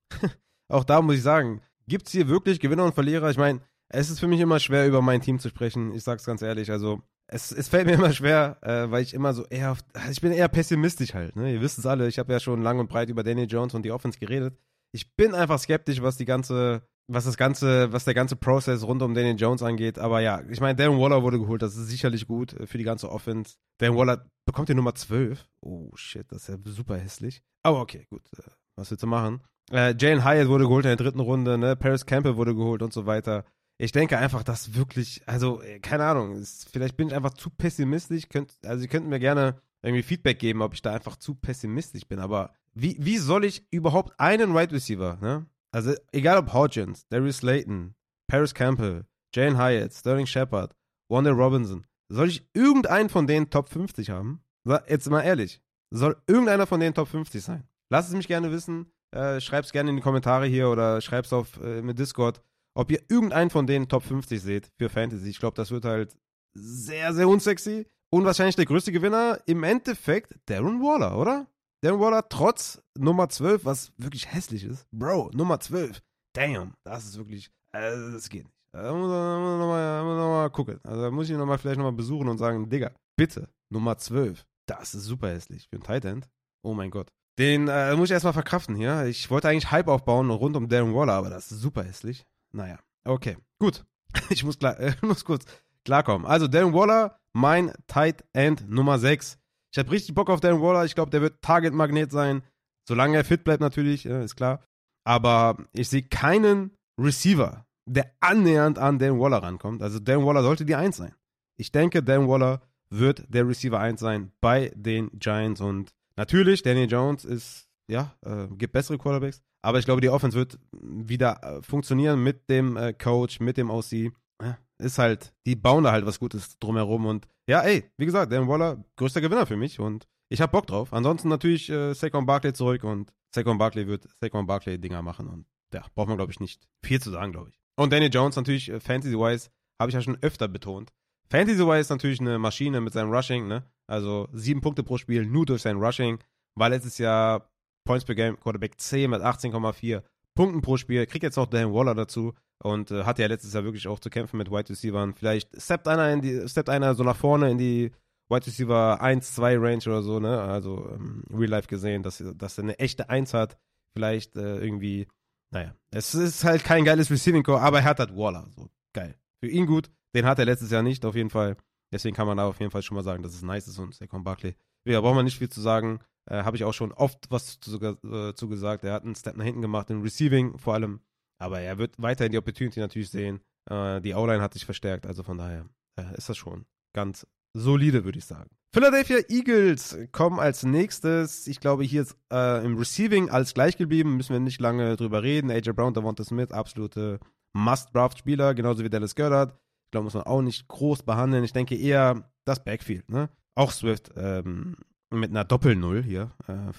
auch da muss ich sagen, gibt es hier wirklich Gewinner und Verlierer? Ich meine, es ist für mich immer schwer, über mein Team zu sprechen. Ich sag's ganz ehrlich. Also, es, es fällt mir immer schwer, äh, weil ich immer so eher, auf, ich bin eher pessimistisch halt. Ne? Ihr wisst es alle, ich habe ja schon lang und breit über Daniel Jones und die Offense geredet. Ich bin einfach skeptisch, was die ganze was das ganze, was der ganze Prozess rund um Daniel Jones angeht. Aber ja, ich meine, Darren Waller wurde geholt, das ist sicherlich gut für die ganze Offense. Darren Waller bekommt die Nummer 12. Oh shit, das ist ja super hässlich. Aber okay, gut, äh, was willst du machen? Äh, Jalen Hyatt wurde geholt in der dritten Runde, ne? Paris Campbell wurde geholt und so weiter. Ich denke einfach, dass wirklich, also, äh, keine Ahnung, ist, vielleicht bin ich einfach zu pessimistisch. Könnt, also, ihr könnt mir gerne irgendwie Feedback geben, ob ich da einfach zu pessimistisch bin. Aber wie, wie soll ich überhaupt einen Wide right Receiver, ne? Also, egal ob Hodgins, Darius Slayton, Paris Campbell, Jane Hyatt, Sterling Shepard, Wanda Robinson, soll ich irgendeinen von denen Top 50 haben? Jetzt mal ehrlich, soll irgendeiner von denen Top 50 sein? Lass es mich gerne wissen. Äh, schreib's gerne in die Kommentare hier oder schreib's auf äh, mit Discord, ob ihr irgendeinen von denen Top 50 seht für Fantasy. Ich glaube, das wird halt sehr, sehr unsexy. Und wahrscheinlich der größte Gewinner im Endeffekt Darren Waller, oder? Darren Waller trotz Nummer 12, was wirklich hässlich ist. Bro, Nummer 12. Damn, das ist wirklich, äh, das geht nicht. Da muss man nochmal noch gucken. Also da muss ich ihn noch vielleicht nochmal besuchen und sagen, Digga, bitte, Nummer 12. Das ist super hässlich für einen Tight End. Oh mein Gott. Den äh, muss ich erstmal verkraften hier. Ich wollte eigentlich Hype aufbauen rund um Darren Waller, aber das ist super hässlich. Naja, okay, gut. ich muss, klar, äh, muss kurz klarkommen. Also Darren Waller, mein Tight End Nummer 6. Ich habe richtig Bock auf Darren Waller. Ich glaube, der wird Target-Magnet sein. Solange er fit bleibt, natürlich, ja, ist klar. Aber ich sehe keinen Receiver, der annähernd an Darren Waller rankommt. Also Darren Waller sollte die Eins sein. Ich denke, Darren Waller wird der Receiver 1 sein bei den Giants. Und natürlich, Daniel Jones ist, ja, äh, gibt bessere Quarterbacks. Aber ich glaube, die Offense wird wieder äh, funktionieren mit dem äh, Coach, mit dem OC. Ja, ist halt, die bauen da halt was Gutes drumherum. Und ja, ey, wie gesagt, Dan Waller, größter Gewinner für mich und ich hab Bock drauf. Ansonsten natürlich äh, Saquon Barkley zurück und Saquon Barkley wird Saquon Barkley Dinger machen und ja, braucht man, glaube ich, nicht viel zu sagen, glaube ich. Und Daniel Jones natürlich, äh, Fantasy-wise, habe ich ja schon öfter betont. Fantasy-wise natürlich eine Maschine mit seinem Rushing, ne? Also sieben Punkte pro Spiel nur durch sein Rushing. War letztes Jahr Points per Game Quarterback 10 mit 18,4 Punkten pro Spiel. Kriegt jetzt noch Dan Waller dazu und äh, hatte ja letztes Jahr wirklich auch zu kämpfen mit Wide Receivers. Vielleicht steppt einer, in die, steppt einer so nach vorne in die Wide Receiver 1, 2 Range oder so, ne? Also ähm, Real Life gesehen, dass, dass er eine echte 1 hat. Vielleicht äh, irgendwie naja, es ist halt kein geiles Receiving Core, aber er hat halt Waller. So, geil. Für ihn gut. Den hat er letztes Jahr nicht, auf jeden Fall. Deswegen kann man da auf jeden Fall schon mal sagen, dass es nice ist und Saquon Barkley. Ja, braucht man nicht viel zu sagen. Äh, Habe ich auch schon oft was zu, äh, zu. Er hat einen Step nach hinten gemacht, im Receiving vor allem. Aber er wird weiterhin die Opportunity natürlich sehen. Äh, die O-Line hat sich verstärkt, also von daher äh, ist das schon ganz solide, würde ich sagen. Philadelphia Eagles kommen als nächstes. Ich glaube, hier ist äh, im Receiving alles gleich geblieben. Müssen wir nicht lange drüber reden. AJ Brown, Devonta Smith, absolute Must-Draft-Spieler, genauso wie Dallas Goddard. Ich glaube, muss man auch nicht groß behandeln. Ich denke eher das Backfield. Ne? Auch Swift ähm, mit einer Doppel-Null hier. Äh,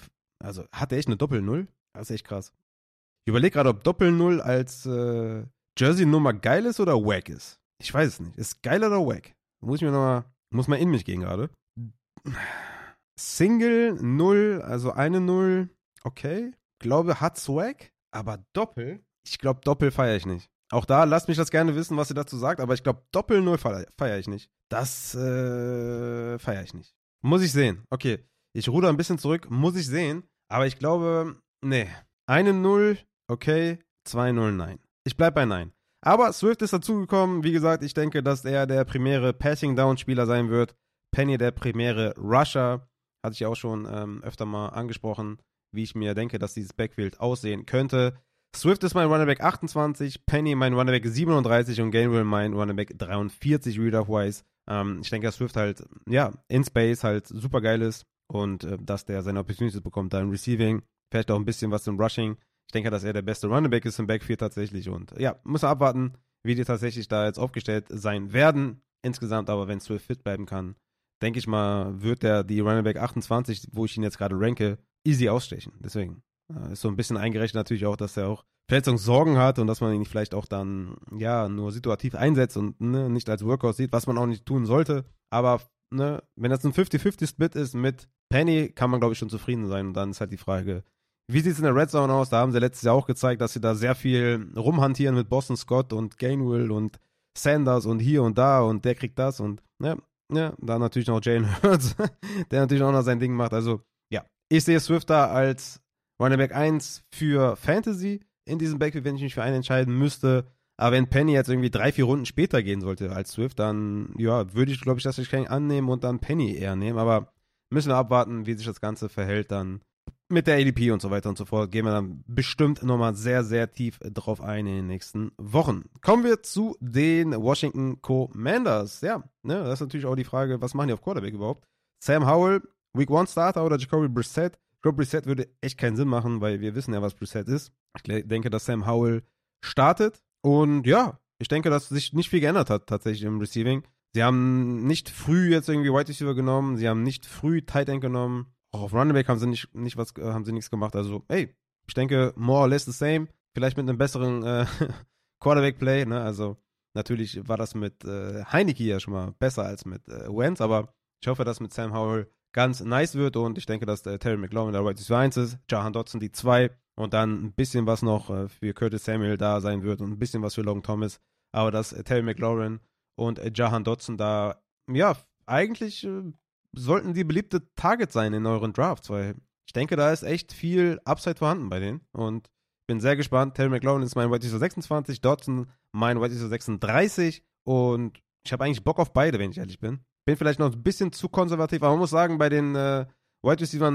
also hat er echt eine Doppel-Null? Das ist echt krass. Ich überlege gerade, ob Doppel-Null als äh, Jersey-Nummer geil ist oder wack ist. Ich weiß es nicht. Ist geil oder wack? Muss ich mir nochmal, muss mal in mich gehen gerade. Single, Null, also eine Null, okay. Glaube, hat Swag, aber Doppel, ich glaube, Doppel feiere ich nicht. Auch da, lasst mich das gerne wissen, was ihr dazu sagt, aber ich glaube, Doppel Null feiere feier ich nicht. Das äh, feiere ich nicht. Muss ich sehen. Okay, ich ruder ein bisschen zurück, muss ich sehen, aber ich glaube, nee. Eine Null, okay, zwei Null, nein. Ich bleib bei Nein. Aber Swift ist dazugekommen. Wie gesagt, ich denke, dass er der primäre Passing-Down-Spieler sein wird. Penny der primäre Rusher. Hatte ich auch schon ähm, öfter mal angesprochen, wie ich mir denke, dass dieses Backfield aussehen könnte. Swift ist mein Runnerback 28, Penny mein Runnerback 37 und Gainwell mein Runnerback 43 Reader-wise. Ähm, ich denke, dass Swift halt, ja, in Space halt super geil ist und äh, dass der seine Opportunities bekommt da im Receiving, vielleicht auch ein bisschen was im Rushing. Ich denke, dass er der beste Runnerback ist im Backfield tatsächlich und ja, muss man abwarten, wie die tatsächlich da jetzt aufgestellt sein werden. Insgesamt aber, wenn Swift fit bleiben kann, denke ich mal, wird der die Running Back 28, wo ich ihn jetzt gerade ranke, easy ausstechen. Deswegen ist so ein bisschen eingerechnet natürlich auch, dass er auch Verletzungssorgen hat und dass man ihn vielleicht auch dann, ja, nur situativ einsetzt und ne, nicht als Workout sieht, was man auch nicht tun sollte. Aber ne, wenn das ein 50-50-Split ist mit Penny, kann man, glaube ich, schon zufrieden sein. Und dann ist halt die Frage, wie sieht es in der Red Zone aus? Da haben sie letztes Jahr auch gezeigt, dass sie da sehr viel rumhantieren mit Boston Scott und Gainwell und Sanders und hier und da und der kriegt das und ne, ja, dann natürlich noch Jalen Hurts, der natürlich auch noch sein Ding macht. Also, ja, ich sehe Swifter als Running Back 1 für Fantasy in diesem Backfield, wenn ich mich für einen entscheiden müsste. Aber wenn Penny jetzt irgendwie drei, vier Runden später gehen sollte als Swift, dann, ja, würde ich, glaube ich, das Geschenk annehmen und dann Penny eher nehmen. Aber müssen wir abwarten, wie sich das Ganze verhält dann mit der ADP und so weiter und so fort. Gehen wir dann bestimmt nochmal sehr, sehr tief drauf ein in den nächsten Wochen. Kommen wir zu den Washington Commanders. Ja, ne, das ist natürlich auch die Frage, was machen die auf Quarterback überhaupt? Sam Howell, Week 1 Starter oder Jacoby Brissett? Jacoby Brissett würde echt keinen Sinn machen, weil wir wissen ja, was Brissett ist. Ich denke, dass Sam Howell startet und ja, ich denke, dass sich nicht viel geändert hat tatsächlich im Receiving. Sie haben nicht früh jetzt irgendwie White Receiver genommen, sie haben nicht früh Tight End genommen. Auch auf Running Back haben sie nicht, nicht was, äh, haben sie nichts gemacht. Also, ey, ich denke, more or less the same. Vielleicht mit einem besseren äh, Quarterback-Play, ne? Also, natürlich war das mit äh, Heineke ja schon mal besser als mit äh, Wentz, aber ich hoffe, dass mit Sam Howell ganz nice wird und ich denke, dass der Terry McLaurin der Right 1 ist, Jahan Dodson die 2 und dann ein bisschen was noch äh, für Curtis Samuel da sein wird und ein bisschen was für Logan Thomas. Aber dass äh, Terry McLaurin und äh, Jahan Dodson da, ja, eigentlich äh, sollten die beliebte Target sein in euren Drafts, weil ich denke, da ist echt viel Upside vorhanden bei denen. Und bin sehr gespannt. Terry McLaurin ist mein White 26, Dodson mein White 36 und ich habe eigentlich Bock auf beide, wenn ich ehrlich bin. Bin vielleicht noch ein bisschen zu konservativ, aber man muss sagen, bei den äh, Wide Receivers,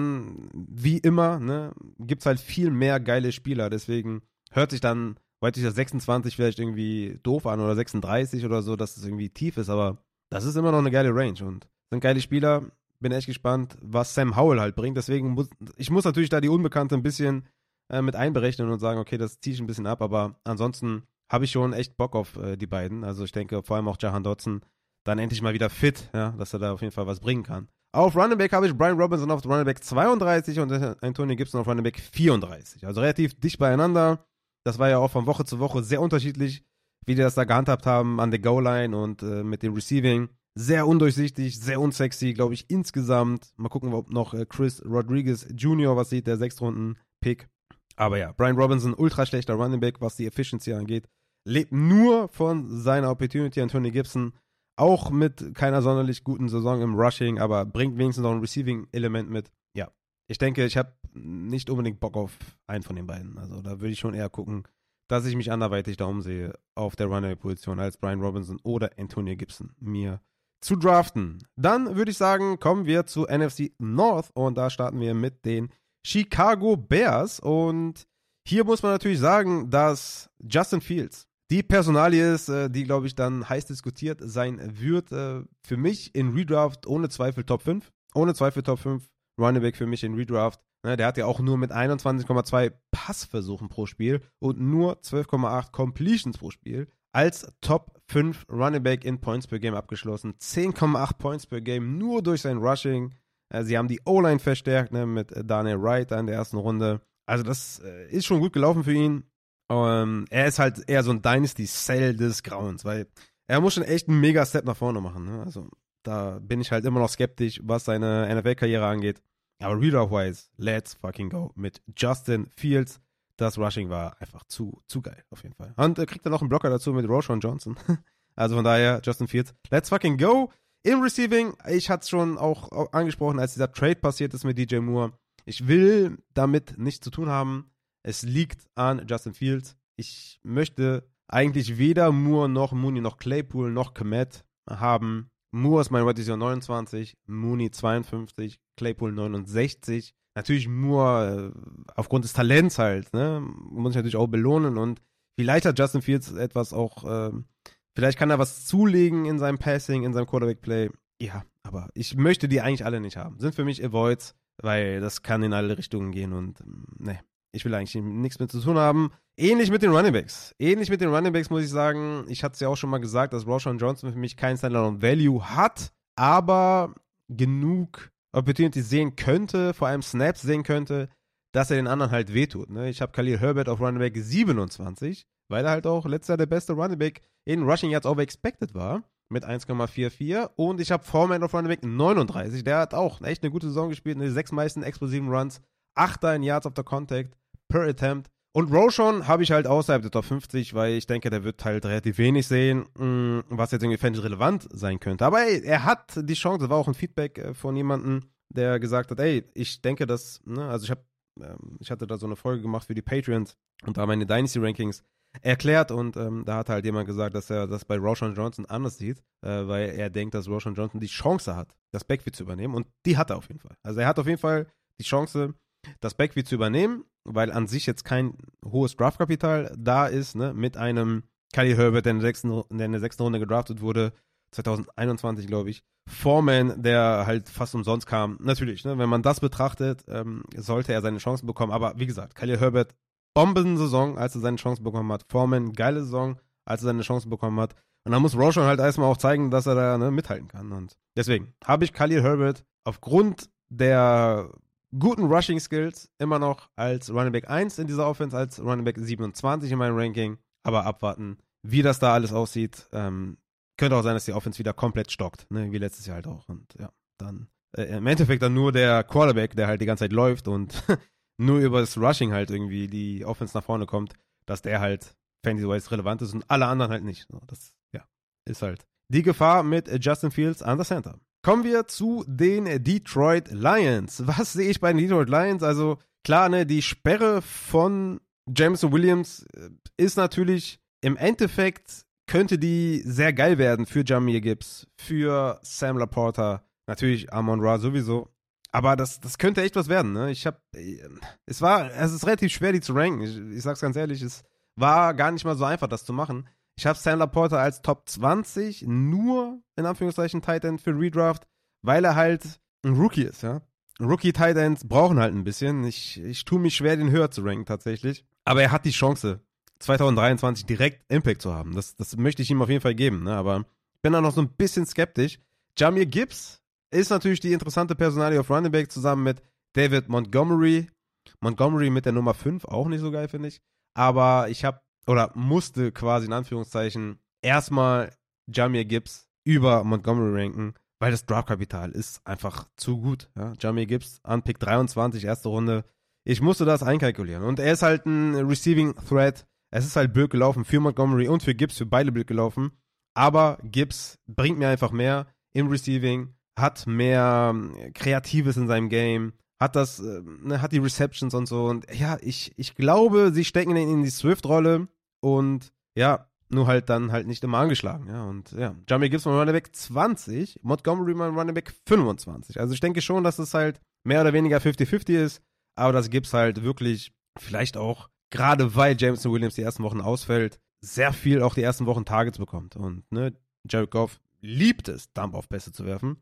wie immer, ne, gibt es halt viel mehr geile Spieler. Deswegen hört sich dann White Receiver 26 vielleicht irgendwie doof an oder 36 oder so, dass es irgendwie tief ist, aber das ist immer noch eine geile Range und sind geile Spieler. Bin echt gespannt, was Sam Howell halt bringt. Deswegen muss ich muss natürlich da die Unbekannte ein bisschen äh, mit einberechnen und sagen, okay, das ziehe ich ein bisschen ab. Aber ansonsten habe ich schon echt Bock auf äh, die beiden. Also ich denke vor allem auch Jahan Dotson dann endlich mal wieder fit, ja, dass er da auf jeden Fall was bringen kann. Auf Running Back habe ich Brian Robinson auf Running Back 32 und Antonio Gibson auf Running Back 34. Also relativ dicht beieinander. Das war ja auch von Woche zu Woche sehr unterschiedlich, wie die das da gehandhabt haben an der Goal-Line und äh, mit dem Receiving sehr undurchsichtig, sehr unsexy, glaube ich, insgesamt. Mal gucken, ob noch äh, Chris Rodriguez Jr. was sieht, der Sechstrunden-Pick. Aber ja, Brian Robinson, ultra schlechter Running Back, was die Efficiency angeht. Lebt nur von seiner Opportunity. Anthony Gibson auch mit keiner sonderlich guten Saison im Rushing, aber bringt wenigstens noch ein Receiving-Element mit. Ja, ich denke, ich habe nicht unbedingt Bock auf einen von den beiden. Also da würde ich schon eher gucken, dass ich mich anderweitig da umsehe auf der Runaway-Position als Brian Robinson oder Antonio Gibson mir zu draften. Dann würde ich sagen, kommen wir zu NFC North und da starten wir mit den Chicago Bears und hier muss man natürlich sagen, dass Justin Fields die Personalie ist, äh, die, glaube ich, dann heiß diskutiert sein wird. Äh, für mich in Redraft ohne Zweifel Top 5. Ohne Zweifel Top 5. Running Back für mich in Redraft. Ne, der hat ja auch nur mit 21,2 Passversuchen pro Spiel und nur 12,8 Completions pro Spiel als Top 5 Running Back in Points per Game abgeschlossen. 10,8 Points per Game nur durch sein Rushing. Äh, sie haben die O-Line verstärkt ne, mit Daniel Wright in der ersten Runde. Also das ist schon gut gelaufen für ihn. Ähm, er ist halt eher so ein Dynasty-Cell des Grauens, weil er muss schon echt einen Mega-Step nach vorne machen. Ne? Also da bin ich halt immer noch skeptisch, was seine NFL-Karriere angeht. Aber Reader-wise, let's fucking go mit Justin Fields. Das Rushing war einfach zu, zu geil, auf jeden Fall. Und er kriegt dann noch einen Blocker dazu mit Roshan Johnson. also von daher, Justin Fields, let's fucking go. Im Receiving, ich hatte es schon auch angesprochen, als dieser Trade passiert ist mit DJ Moore. Ich will damit nichts zu tun haben. Es liegt an Justin Fields. Ich möchte eigentlich weder Moore noch Mooney noch Claypool noch Komet haben. Moore ist mein Wide 29, Mooney 52, Claypool 69. Natürlich Moore äh, aufgrund des Talents halt, ne? Muss ich natürlich auch belohnen und vielleicht hat Justin Fields etwas auch, äh, vielleicht kann er was zulegen in seinem Passing, in seinem Quarterback-Play. Ja, aber ich möchte die eigentlich alle nicht haben. Sind für mich Avoids, weil das kann in alle Richtungen gehen und ne, ich will eigentlich nichts mit zu tun haben. Ähnlich mit den Runningbacks. Ähnlich mit den Runningbacks muss ich sagen, ich hatte es ja auch schon mal gesagt, dass Roshan Johnson für mich kein Standalone Value hat, aber genug Opportunities sehen könnte, vor allem Snaps sehen könnte, dass er den anderen halt wehtut. Ne? Ich habe Khalil Herbert auf Running Back 27, weil er halt auch letzter der beste Running Back in Rushing Yards over expected war mit 1,44 und ich habe Foreman auf Running Back 39, der hat auch echt eine gute Saison gespielt, eine sechs meisten explosiven Runs, Achter in Yards after Contact per Attempt. Und Roshan habe ich halt außerhalb der Top 50, weil ich denke, der wird halt relativ wenig sehen, mm, was jetzt irgendwie fantasy relevant sein könnte. Aber ey, er hat die Chance, das war auch ein Feedback äh, von jemandem, der gesagt hat, ey, ich denke, dass, ne, also ich habe, ähm, ich hatte da so eine Folge gemacht für die Patreons und da meine Dynasty Rankings erklärt und ähm, da hat halt jemand gesagt, dass er das bei Roshan Johnson anders sieht, äh, weil er denkt, dass Roshan Johnson die Chance hat, das Backfield zu übernehmen und die hat er auf jeden Fall. Also er hat auf jeden Fall die Chance, das Backfield zu übernehmen, weil an sich jetzt kein hohes Draftkapital da ist, ne, mit einem Khalil Herbert, der in der sechsten, der in der sechsten Runde gedraftet wurde, 2021, glaube ich. Foreman, der halt fast umsonst kam. Natürlich, ne, wenn man das betrachtet, ähm, sollte er seine Chancen bekommen. Aber wie gesagt, Khalil Herbert, Bombensaison, als er seine Chancen bekommen hat. Foreman, geile Saison, als er seine Chancen bekommen hat. Und dann muss Roshan halt erstmal auch zeigen, dass er da ne, mithalten kann. Und deswegen habe ich Khalil Herbert aufgrund der guten Rushing Skills immer noch als Running Back 1 in dieser Offense, als Running Back 27 in meinem Ranking. Aber abwarten, wie das da alles aussieht. Ähm, könnte auch sein, dass die Offense wieder komplett stockt, ne? wie letztes Jahr halt auch. Und ja, dann äh, im Endeffekt dann nur der Quarterback, der halt die ganze Zeit läuft und nur über das Rushing halt irgendwie die Offense nach vorne kommt, dass der halt Fantasy-wise relevant ist und alle anderen halt nicht. Das, ja, ist halt die Gefahr mit Justin Fields an der Center. Kommen wir zu den Detroit Lions. Was sehe ich bei den Detroit Lions? Also klar, ne, die Sperre von Jameson Williams äh, ist natürlich im Endeffekt könnte die sehr geil werden für Jamir Gibbs, für Sam Laporta, natürlich Amon Ra sowieso. Aber das, das könnte echt was werden, ne? Ich hab, äh, es war, es ist relativ schwer, die zu ranken. Ich, ich sag's ganz ehrlich, es war gar nicht mal so einfach, das zu machen. Ich habe Sam Laporta als Top 20 nur in Anführungszeichen Tight End für Redraft, weil er halt ein Rookie ist, ja. Rookie Tight Ends brauchen halt ein bisschen. Ich, ich tue mich schwer, den höher zu ranken tatsächlich. Aber er hat die Chance, 2023 direkt Impact zu haben. Das, das möchte ich ihm auf jeden Fall geben. Ne? Aber ich bin da noch so ein bisschen skeptisch. Jamir Gibbs ist natürlich die interessante Personalie auf Running Back zusammen mit David Montgomery. Montgomery mit der Nummer 5 auch nicht so geil, finde ich. Aber ich habe oder musste quasi in Anführungszeichen erstmal Jamir Gibbs über Montgomery ranken, weil das Draftkapital ist einfach zu gut. Ja? Jamir Gibbs an Pick 23, erste Runde. Ich musste das einkalkulieren. Und er ist halt ein Receiving Threat. Es ist halt blöd gelaufen für Montgomery und für Gibbs, für beide blöd gelaufen. Aber Gibbs bringt mir einfach mehr im Receiving, hat mehr ähm, Kreatives in seinem Game, hat das, äh, ne, hat die Receptions und so. Und ja, ich, ich glaube, sie stecken ihn in die Swift-Rolle und ja, nur halt dann halt nicht immer angeschlagen, ja. Und ja, Jamie Gibbs mal Running 20, Montgomery mal Running 25. Also ich denke schon, dass es halt mehr oder weniger 50-50 ist, aber dass Gibbs halt wirklich vielleicht auch, gerade weil Jameson Williams die ersten Wochen ausfällt, sehr viel auch die ersten Wochen Targets bekommt. Und ne, Jared Goff liebt es, Dump-Off-Pässe zu werfen.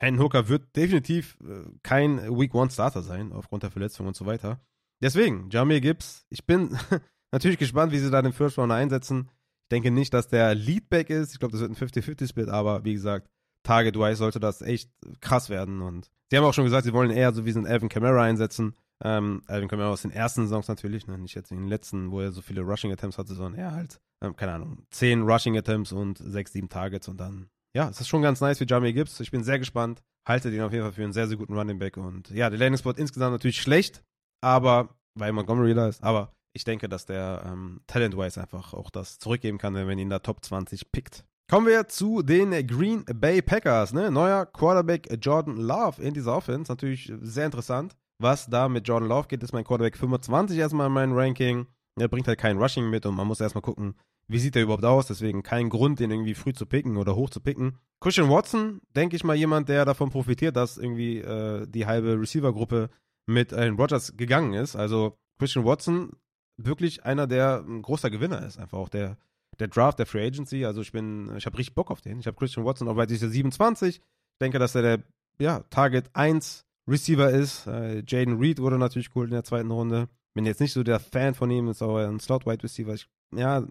Hendon Hooker wird definitiv äh, kein Week-One-Starter sein, aufgrund der Verletzung und so weiter. Deswegen, Jamir Gibbs, ich bin natürlich gespannt, wie sie da den First Round einsetzen. Ich denke nicht, dass der Leadback ist. Ich glaube, das wird ein 50-50-Split, aber wie gesagt, Target-wise sollte das echt krass werden. Und sie haben auch schon gesagt, sie wollen eher so wie so einen Alvin Kamara einsetzen. Ähm, Alvin Kamara aus den ersten Saisons natürlich, ne? nicht jetzt in den letzten, wo er so viele Rushing Attempts hatte, sondern eher halt, ähm, keine Ahnung, 10 Rushing Attempts und 6, 7 Targets und dann, ja, es ist schon ganz nice für Jamie Gibbs. Ich bin sehr gespannt. Halte den auf jeden Fall für einen sehr, sehr guten Running Back und ja, der Landing Spot insgesamt natürlich schlecht, aber, weil Montgomery da ist, aber ich denke, dass der ähm, talent-wise einfach auch das zurückgeben kann, wenn man ihn da Top 20 pickt. Kommen wir zu den Green Bay Packers. Ne? Neuer Quarterback Jordan Love in dieser Offense. Natürlich sehr interessant. Was da mit Jordan Love geht, ist mein Quarterback 25 erstmal in meinem Ranking. Er bringt halt kein Rushing mit und man muss erstmal gucken, wie sieht er überhaupt aus. Deswegen kein Grund, den irgendwie früh zu picken oder hoch zu picken. Christian Watson, denke ich mal, jemand, der davon profitiert, dass irgendwie äh, die halbe Receiver-Gruppe mit Aaron Rodgers gegangen ist. Also Christian Watson wirklich einer, der ein großer Gewinner ist. Einfach auch der, der Draft, der Free Agency. Also ich bin, ich habe richtig Bock auf den. Ich habe Christian Watson auf Weite 27. Ich denke, dass er der ja, Target 1 Receiver ist. Äh, Jaden Reed wurde natürlich cool in der zweiten Runde. Bin jetzt nicht so der Fan von ihm, ist aber ein Slot Wide Receiver. Ich, ja,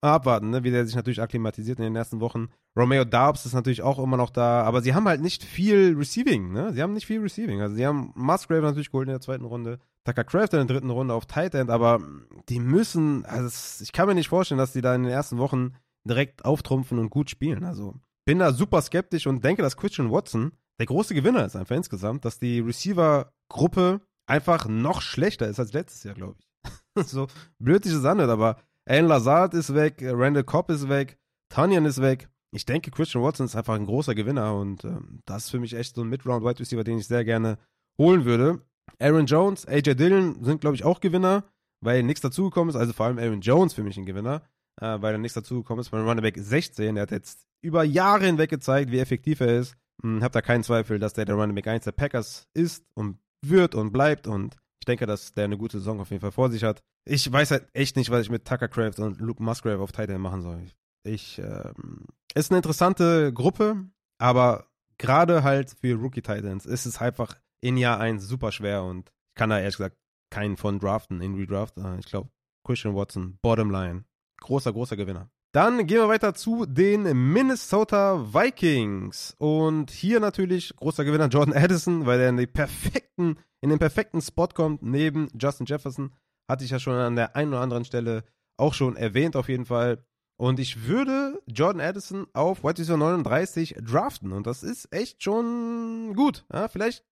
abwarten, ne, wie der sich natürlich akklimatisiert in den ersten Wochen. Romeo Darbs ist natürlich auch immer noch da, aber sie haben halt nicht viel Receiving, ne? Sie haben nicht viel Receiving. Also sie haben Musgrave natürlich geholt in der zweiten Runde, Tucker Craft in der dritten Runde auf Tight End, aber die müssen, also ich kann mir nicht vorstellen, dass die da in den ersten Wochen direkt auftrumpfen und gut spielen. Also bin da super skeptisch und denke, dass Christian Watson der große Gewinner ist einfach insgesamt, dass die Receiver-Gruppe einfach noch schlechter ist als letztes Jahr, glaube ich. so blöd sich das anhört, aber Alan Lazard ist weg, Randall Cobb ist weg, Tanyan ist weg. Ich denke, Christian Watson ist einfach ein großer Gewinner und ähm, das ist für mich echt so ein Mid-Round-Wide Receiver, den ich sehr gerne holen würde. Aaron Jones, AJ Dillon sind, glaube ich, auch Gewinner, weil nichts dazugekommen ist. Also vor allem Aaron Jones für mich ein Gewinner, äh, weil er nichts dazugekommen ist. Beim Runnerback 16, der hat jetzt über Jahre hinweg gezeigt, wie effektiv er ist. Hm, hab da keinen Zweifel, dass der der Runnerback 1 der Packers ist und wird und bleibt und ich denke, dass der eine gute Saison auf jeden Fall vor sich hat. Ich weiß halt echt nicht, was ich mit Tucker Craft und Luke Musgrave auf Titan machen soll. Ich, ähm, ist eine interessante Gruppe, aber gerade halt für Rookie Titans ist es einfach in Jahr 1 super schwer und ich kann da ehrlich gesagt keinen von draften in Redraft. Äh, ich glaube, Christian Watson, bottom line. Großer, großer Gewinner. Dann gehen wir weiter zu den Minnesota Vikings. Und hier natürlich großer Gewinner Jordan Addison, weil er in, die perfekten, in den perfekten Spot kommt, neben Justin Jefferson. Hatte ich ja schon an der einen oder anderen Stelle auch schon erwähnt, auf jeden Fall. Und ich würde Jordan Addison auf White 39 draften. Und das ist echt schon gut. Ja, vielleicht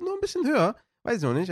nur ein bisschen höher. Weiß ich noch nicht.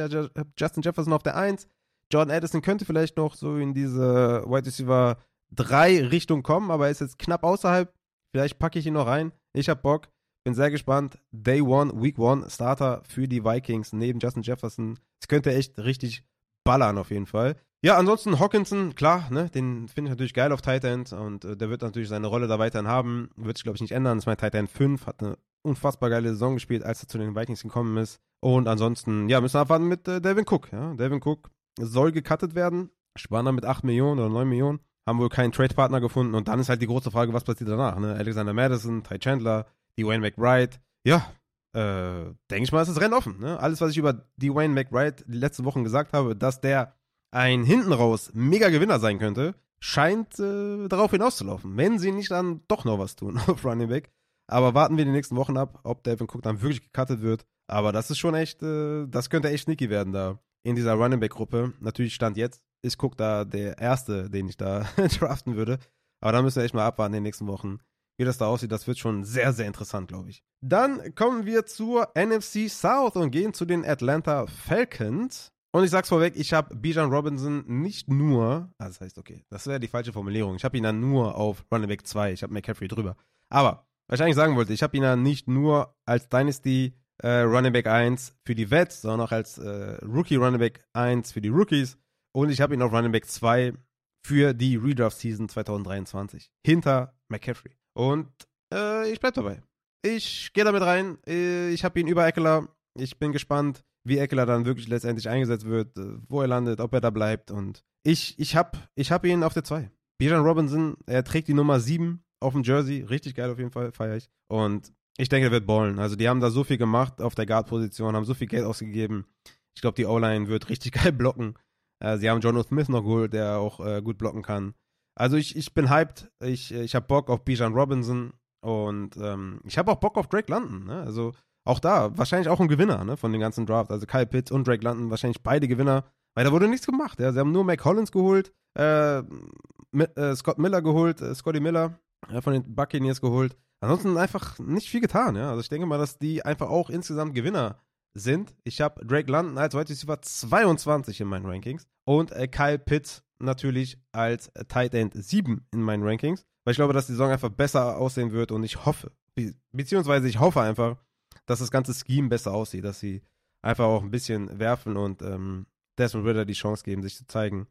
Justin Jefferson auf der 1. Jordan Addison könnte vielleicht noch so in diese White Receiver drei Richtungen kommen, aber er ist jetzt knapp außerhalb. Vielleicht packe ich ihn noch rein. Ich habe Bock. Bin sehr gespannt. Day One, Week One Starter für die Vikings neben Justin Jefferson. Es könnte echt richtig ballern auf jeden Fall. Ja, ansonsten Hawkinson, klar, ne, den finde ich natürlich geil auf Tight End und äh, der wird natürlich seine Rolle da weiterhin haben. Wird sich, glaube ich, nicht ändern. Das ist mein Tight End 5, hat eine unfassbar geile Saison gespielt, als er zu den Vikings gekommen ist. Und ansonsten, ja, müssen wir abwarten mit äh, Devin Cook. Ja. Devin Cook soll gecuttet werden. Spanner mit 8 Millionen oder 9 Millionen haben wohl keinen Trade-Partner gefunden und dann ist halt die große Frage, was passiert danach, ne? Alexander Madison, Ty Chandler, Dwayne McBride. Ja, äh, denke ich mal, ist das Rennen offen, ne? Alles, was ich über Dwayne McBride die letzten Wochen gesagt habe, dass der ein hinten raus mega Gewinner sein könnte, scheint äh, darauf hinauszulaufen. Wenn sie nicht dann doch noch was tun auf Running Back. Aber warten wir die nächsten Wochen ab, ob Devin Cook dann wirklich gecuttet wird. Aber das ist schon echt, äh, das könnte echt sneaky werden da in dieser Running Back Gruppe. Natürlich stand jetzt ist Cook da der erste, den ich da draften würde. Aber da müssen wir echt mal abwarten in den nächsten Wochen, wie das da aussieht. Das wird schon sehr, sehr interessant, glaube ich. Dann kommen wir zur NFC South und gehen zu den Atlanta Falcons. Und ich sag's vorweg, ich habe Bijan Robinson nicht nur, also das heißt, okay, das wäre die falsche Formulierung. Ich habe ihn dann nur auf Running Back 2, ich habe McCaffrey drüber. Aber, was ich eigentlich sagen wollte, ich habe ihn dann nicht nur als Dynasty äh, Running Back 1 für die Vets, sondern auch als äh, Rookie Running Back 1 für die Rookies. Und ich habe ihn auf Running Back 2 für die Redraft Season 2023 hinter McCaffrey. Und äh, ich bleib dabei. Ich gehe damit rein. Äh, ich habe ihn über Eckler. Ich bin gespannt, wie Eckler dann wirklich letztendlich eingesetzt wird, äh, wo er landet, ob er da bleibt. Und ich, ich habe ich hab ihn auf der 2. Bijan Robinson, er trägt die Nummer 7 auf dem Jersey. Richtig geil auf jeden Fall, feiere ich. Und ich denke, er wird ballen. Also die haben da so viel gemacht auf der Guard-Position, haben so viel Geld ausgegeben. Ich glaube, die O-Line wird richtig geil blocken. Äh, sie haben Jono Smith noch geholt, der auch äh, gut blocken kann. Also ich, ich bin hyped. Ich, ich habe Bock auf Bijan Robinson und ähm, ich habe auch Bock auf Drake London. Ne? Also auch da wahrscheinlich auch ein Gewinner ne, von den ganzen Draft. Also Kyle Pitts und Drake London wahrscheinlich beide Gewinner, weil da wurde nichts gemacht. Ja? Sie haben nur Mac Hollins geholt, äh, äh, Scott Miller geholt, äh, Scotty Miller von den Buccaneers geholt. Ansonsten einfach nicht viel getan. Ja? Also ich denke mal, dass die einfach auch insgesamt Gewinner sind. Ich habe Drake London als Wide Receiver 22 in meinen Rankings und äh, Kyle Pitts natürlich als Tight End 7 in meinen Rankings, weil ich glaube, dass die Saison einfach besser aussehen wird und ich hoffe, be beziehungsweise ich hoffe einfach, dass das ganze Scheme besser aussieht, dass sie einfach auch ein bisschen werfen und ähm, Desmond Ritter die Chance geben, sich zu zeigen.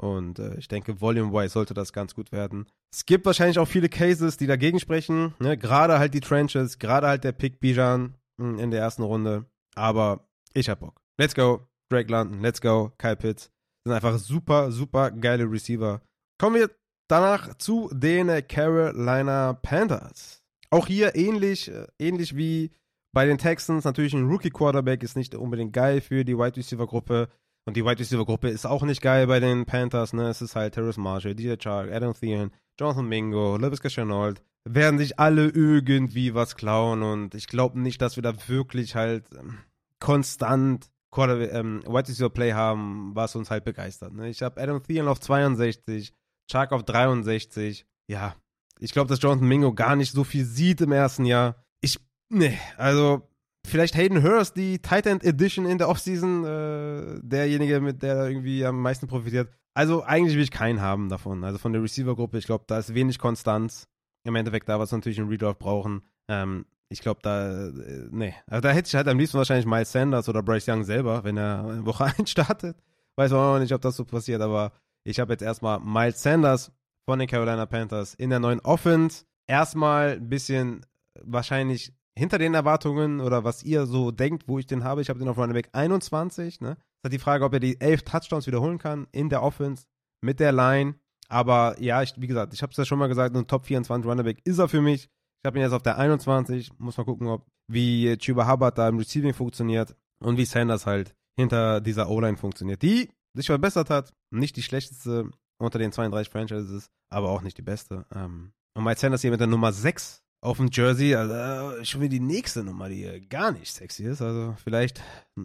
Und äh, ich denke, volume-wise sollte das ganz gut werden. Es gibt wahrscheinlich auch viele Cases, die dagegen sprechen. Ne? Gerade halt die Trenches, gerade halt der Pick Bijan hm, in der ersten Runde. Aber ich hab Bock. Let's go, Drake London. Let's go, Kyle Pitts. Sind einfach super, super geile Receiver. Kommen wir danach zu den Carolina Panthers. Auch hier ähnlich, äh, ähnlich wie bei den Texans. Natürlich ein Rookie Quarterback ist nicht unbedingt geil für die Wide Receiver Gruppe. Und die Wide Receiver Gruppe ist auch nicht geil bei den Panthers. Ne? Es ist halt Terrace Marshall, DJ Chark, Adam Thielen, Jonathan Mingo, Lewis Chenault werden sich alle irgendwie was klauen und ich glaube nicht, dass wir da wirklich halt ähm, konstant Quarter, ähm, White Receiver Play haben, was uns halt begeistert. Ne? Ich habe Adam Thielen auf 62, Chuck auf 63. Ja, ich glaube, dass Jonathan Mingo gar nicht so viel sieht im ersten Jahr. Ich, ne, also vielleicht Hayden Hurst, die Titan Edition in der Offseason, äh, derjenige, mit der irgendwie am meisten profitiert. Also eigentlich will ich keinen haben davon. Also von der Receiver-Gruppe, ich glaube, da ist wenig Konstanz. Im Endeffekt da, was natürlich einen Redraft brauchen. Ähm, ich glaube, da, äh, nee. Also da hätte ich halt am liebsten wahrscheinlich Miles Sanders oder Bryce Young selber, wenn er in Woche 1 startet. Weiß man auch nicht, ob das so passiert, aber ich habe jetzt erstmal Miles Sanders von den Carolina Panthers in der neuen Offense. Erstmal ein bisschen wahrscheinlich hinter den Erwartungen oder was ihr so denkt, wo ich den habe. Ich habe den auf Running Back 21. Ne? Das ist die Frage, ob er die elf Touchdowns wiederholen kann in der Offense mit der Line. Aber ja, ich, wie gesagt, ich habe es ja schon mal gesagt, ein Top 24 Running Back ist er für mich. Ich habe ihn jetzt auf der 21. Muss mal gucken, ob wie Chuba Hubbard da im Receiving funktioniert und wie Sanders halt hinter dieser O-Line funktioniert, die sich verbessert hat. Nicht die schlechteste unter den 32 Franchises, aber auch nicht die beste. Ähm, und Mike Sanders hier mit der Nummer 6 auf dem Jersey, also schon wieder die nächste Nummer, die gar nicht sexy ist. Also vielleicht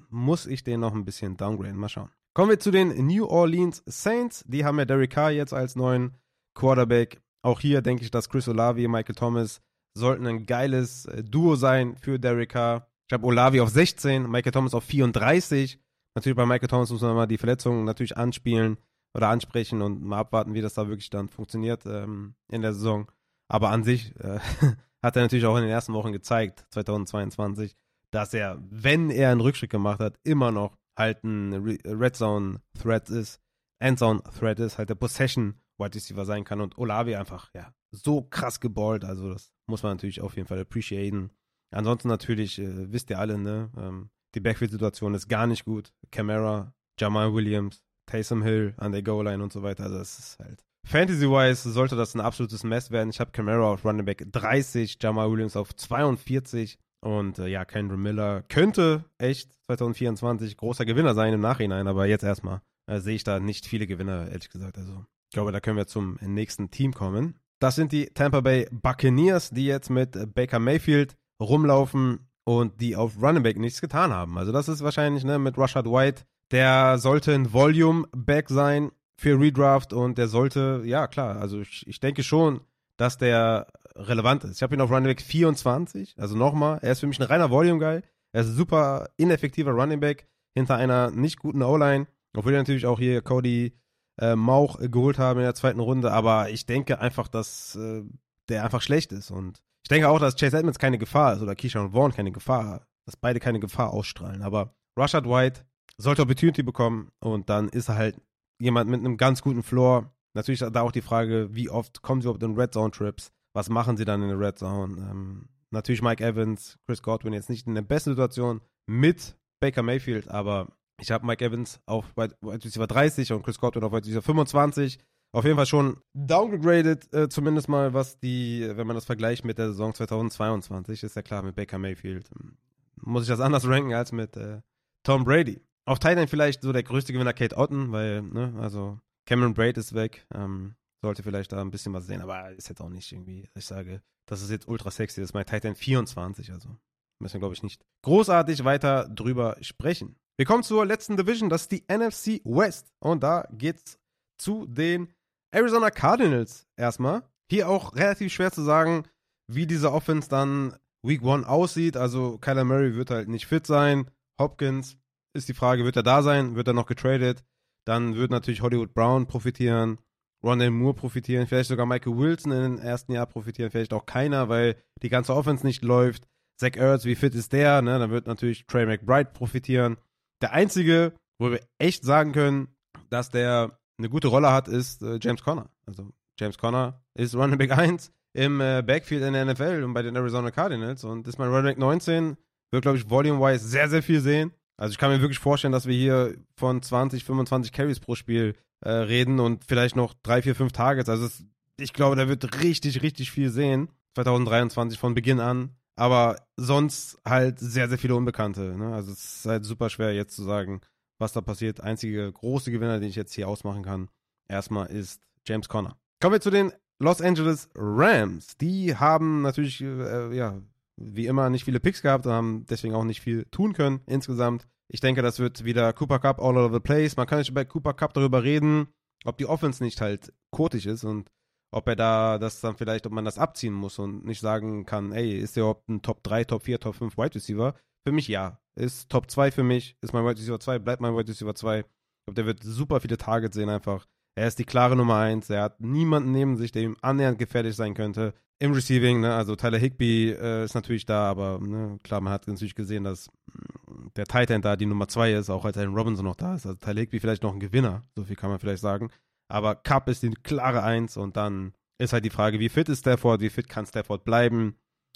muss ich den noch ein bisschen downgraden. Mal schauen. Kommen wir zu den New Orleans Saints. Die haben ja Derek Carr jetzt als neuen Quarterback. Auch hier denke ich, dass Chris Olavi und Michael Thomas sollten ein geiles äh, Duo sein für Derek Carr. Ich habe Olavi auf 16, Michael Thomas auf 34. Natürlich bei Michael Thomas muss man mal die Verletzungen natürlich anspielen oder ansprechen und mal abwarten, wie das da wirklich dann funktioniert ähm, in der Saison. Aber an sich äh, hat er natürlich auch in den ersten Wochen gezeigt, 2022, dass er, wenn er einen Rückschritt gemacht hat, immer noch halt ein Red Zone Threat ist, Endzone Threat ist, halt der Possession Wide Receiver sein kann und Olavi einfach, ja, so krass geballt. Also das muss man natürlich auf jeden Fall appreciaten. Ansonsten natürlich, äh, wisst ihr alle, ne, ähm, die Backfield-Situation ist gar nicht gut. Camara, Jamal Williams, Taysom Hill an der Goal-Line und so weiter. Also das ist halt Fantasy-wise sollte das ein absolutes Mess werden. Ich habe Camara auf Running Back 30, Jamal Williams auf 42 und äh, ja, Kendra Miller könnte echt 2024 großer Gewinner sein im Nachhinein, aber jetzt erstmal äh, sehe ich da nicht viele Gewinner, ehrlich gesagt. Also ich glaube, da können wir zum nächsten Team kommen. Das sind die Tampa Bay Buccaneers, die jetzt mit Baker Mayfield rumlaufen und die auf Running Back nichts getan haben. Also das ist wahrscheinlich ne, mit Rashad White, der sollte ein Volume-Back sein für Redraft und der sollte, ja klar, also ich, ich denke schon, dass der relevant ist. Ich habe ihn auf Running Back 24, also nochmal, er ist für mich ein reiner Volume-Guy. Er ist ein super ineffektiver Running Back hinter einer nicht guten O-Line, obwohl wir natürlich auch hier Cody äh, Mauch geholt haben in der zweiten Runde, aber ich denke einfach, dass äh, der einfach schlecht ist und ich denke auch, dass Chase Edmonds keine Gefahr ist oder Keyshawn Vaughn keine Gefahr dass beide keine Gefahr ausstrahlen. Aber Rashad White sollte Opportunity bekommen und dann ist er halt jemand mit einem ganz guten Floor. Natürlich da auch die Frage, wie oft kommen sie überhaupt in Red Zone Trips? Was machen sie dann in der Red Zone? Ähm, natürlich Mike Evans, Chris Godwin jetzt nicht in der besten Situation mit Baker Mayfield, aber ich habe Mike Evans auf Wide Receiver 30 und Chris Godwin auf Wide Receiver 25. Auf jeden Fall schon downgegradet, äh, zumindest mal, was die, wenn man das vergleicht mit der Saison 2022, ist ja klar, mit Baker Mayfield ähm, muss ich das anders ranken als mit äh, Tom Brady. Auf Titan vielleicht so der größte Gewinner Kate Otten, weil, ne, also Cameron Braid ist weg, ähm, sollte vielleicht da ein bisschen was sehen, aber ist jetzt auch nicht irgendwie, ich sage, das ist jetzt ultra sexy, das ist mein Titan 24, also müssen wir, glaube ich, nicht großartig weiter drüber sprechen. Wir kommen zur letzten Division, das ist die NFC West. Und da geht's zu den Arizona Cardinals erstmal. Hier auch relativ schwer zu sagen, wie diese Offense dann Week 1 aussieht. Also Kyler Murray wird halt nicht fit sein. Hopkins ist die Frage, wird er da sein? Wird er noch getradet? Dann wird natürlich Hollywood Brown profitieren. Rondell Moore profitieren, vielleicht sogar Michael Wilson in den ersten Jahr profitieren, vielleicht auch keiner, weil die ganze Offense nicht läuft. Zach Ertz, wie fit ist der? Ne? Dann wird natürlich Trey McBride profitieren. Der einzige, wo wir echt sagen können, dass der eine gute Rolle hat, ist äh, James Conner. Also James Conner ist Running Back 1 im äh, Backfield in der NFL und bei den Arizona Cardinals und ist mein Running Back 19, wird glaube ich volume-wise sehr, sehr viel sehen. Also ich kann mir wirklich vorstellen, dass wir hier von 20, 25 Carries pro Spiel äh, reden und vielleicht noch drei, vier, fünf Targets. Also es, ich glaube, da wird richtig, richtig viel sehen. 2023 von Beginn an. Aber sonst halt sehr, sehr viele Unbekannte. Ne? Also es ist halt super schwer jetzt zu sagen, was da passiert. Einzige große Gewinner, den ich jetzt hier ausmachen kann, erstmal ist James Conner. Kommen wir zu den Los Angeles Rams. Die haben natürlich, äh, ja, wie immer nicht viele Picks gehabt und haben deswegen auch nicht viel tun können insgesamt. Ich denke, das wird wieder Cooper Cup all over the place. Man kann nicht bei Cooper Cup darüber reden, ob die Offense nicht halt kotig ist und ob er da das dann vielleicht, ob man das abziehen muss und nicht sagen kann, ey, ist der überhaupt ein Top 3, Top 4, Top 5 Wide Receiver? Für mich ja. Ist Top 2 für mich, ist mein Wide Receiver 2, bleibt mein Wide Receiver 2. Ich glaube, der wird super viele Targets sehen einfach. Er ist die klare Nummer 1. Er hat niemanden neben sich, der ihm annähernd gefährlich sein könnte. Im Receiving, ne? also Tyler Higby äh, ist natürlich da, aber ne? klar, man hat natürlich gesehen, dass mm, der Tight End da die Nummer 2 ist, auch als Allen Robinson noch da ist. Also Tyler Higby vielleicht noch ein Gewinner, so viel kann man vielleicht sagen. Aber Cup ist die klare Eins und dann ist halt die Frage, wie fit ist Stafford, wie fit kann Stafford bleiben?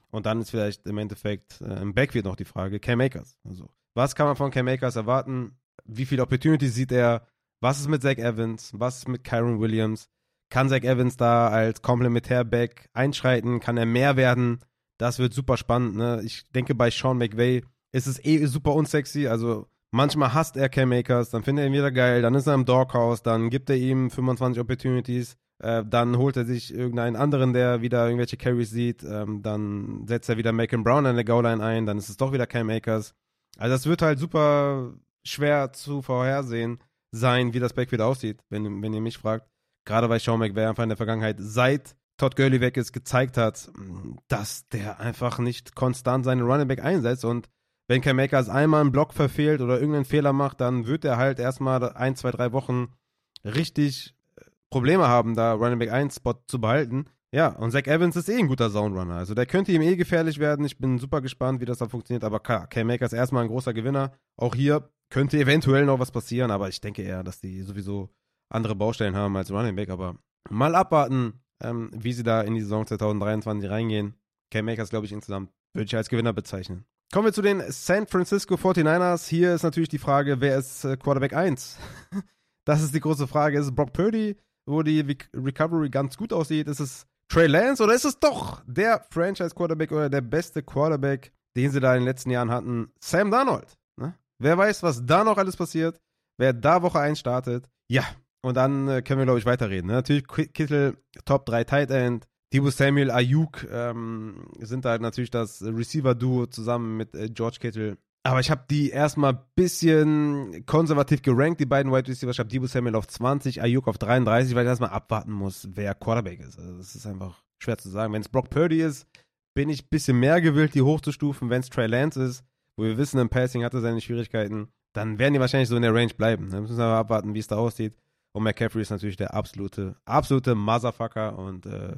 Und dann ist vielleicht im Endeffekt äh, im Backfield noch die Frage, Cam Akers. Also, was kann man von Cam Akers erwarten? Wie viel Opportunity sieht er? Was ist mit Zach Evans? Was ist mit Kyron Williams? Kann Zach Evans da als Komplementärback einschreiten? Kann er mehr werden? Das wird super spannend. Ne? Ich denke, bei Sean McVay ist es eh super unsexy. Also Manchmal hasst er Cam Akers, dann findet er ihn wieder geil, dann ist er im Doghouse, dann gibt er ihm 25 Opportunities, äh, dann holt er sich irgendeinen anderen, der wieder irgendwelche Carries sieht, ähm, dann setzt er wieder Macon Brown an der Goal-Line ein, dann ist es doch wieder Cam Akers. Also das wird halt super schwer zu vorhersehen sein, wie das Backfield aussieht, wenn, wenn ihr mich fragt. Gerade weil Sean McVay einfach in der Vergangenheit, seit Todd Gurley weg ist, gezeigt hat, dass der einfach nicht konstant seinen Running Back einsetzt und wenn Cam Akers einmal einen Block verfehlt oder irgendeinen Fehler macht, dann wird er halt erstmal ein, zwei, drei Wochen richtig äh, Probleme haben, da Running Back 1 Spot zu behalten. Ja, und Zach Evans ist eh ein guter Soundrunner. Also der könnte ihm eh gefährlich werden. Ich bin super gespannt, wie das dann funktioniert. Aber klar, Cam Akers erstmal ein großer Gewinner. Auch hier könnte eventuell noch was passieren, aber ich denke eher, dass die sowieso andere Baustellen haben als Running Back. Aber mal abwarten, ähm, wie sie da in die Saison 2023 reingehen. Cam Akers, glaube ich, insgesamt würde ich als Gewinner bezeichnen. Kommen wir zu den San Francisco 49ers. Hier ist natürlich die Frage, wer ist äh, Quarterback 1? das ist die große Frage. Ist es Brock Purdy, wo die Recovery ganz gut aussieht? Ist es Trey Lance oder ist es doch der Franchise-Quarterback oder der beste Quarterback, den sie da in den letzten Jahren hatten? Sam Darnold. Ne? Wer weiß, was da noch alles passiert? Wer da Woche 1 startet? Ja, und dann äh, können wir, glaube ich, weiterreden. Ne? Natürlich Kittel, Top 3 Tight End. Debo Samuel, Ayuk ähm, sind da natürlich das Receiver-Duo zusammen mit äh, George Kittle. Aber ich habe die erstmal ein bisschen konservativ gerankt, die beiden Wide Receiver. Ich habe Debo Samuel auf 20, Ayuk auf 33, weil ich erstmal abwarten muss, wer Quarterback ist. Also das ist einfach schwer zu sagen. Wenn es Brock Purdy ist, bin ich ein bisschen mehr gewillt, die hochzustufen. Wenn es Trey Lance ist, wo wir wissen, im Passing hat er seine Schwierigkeiten, dann werden die wahrscheinlich so in der Range bleiben. Dann müssen wir aber abwarten, wie es da aussieht. Und McCaffrey ist natürlich der absolute, absolute Motherfucker und äh,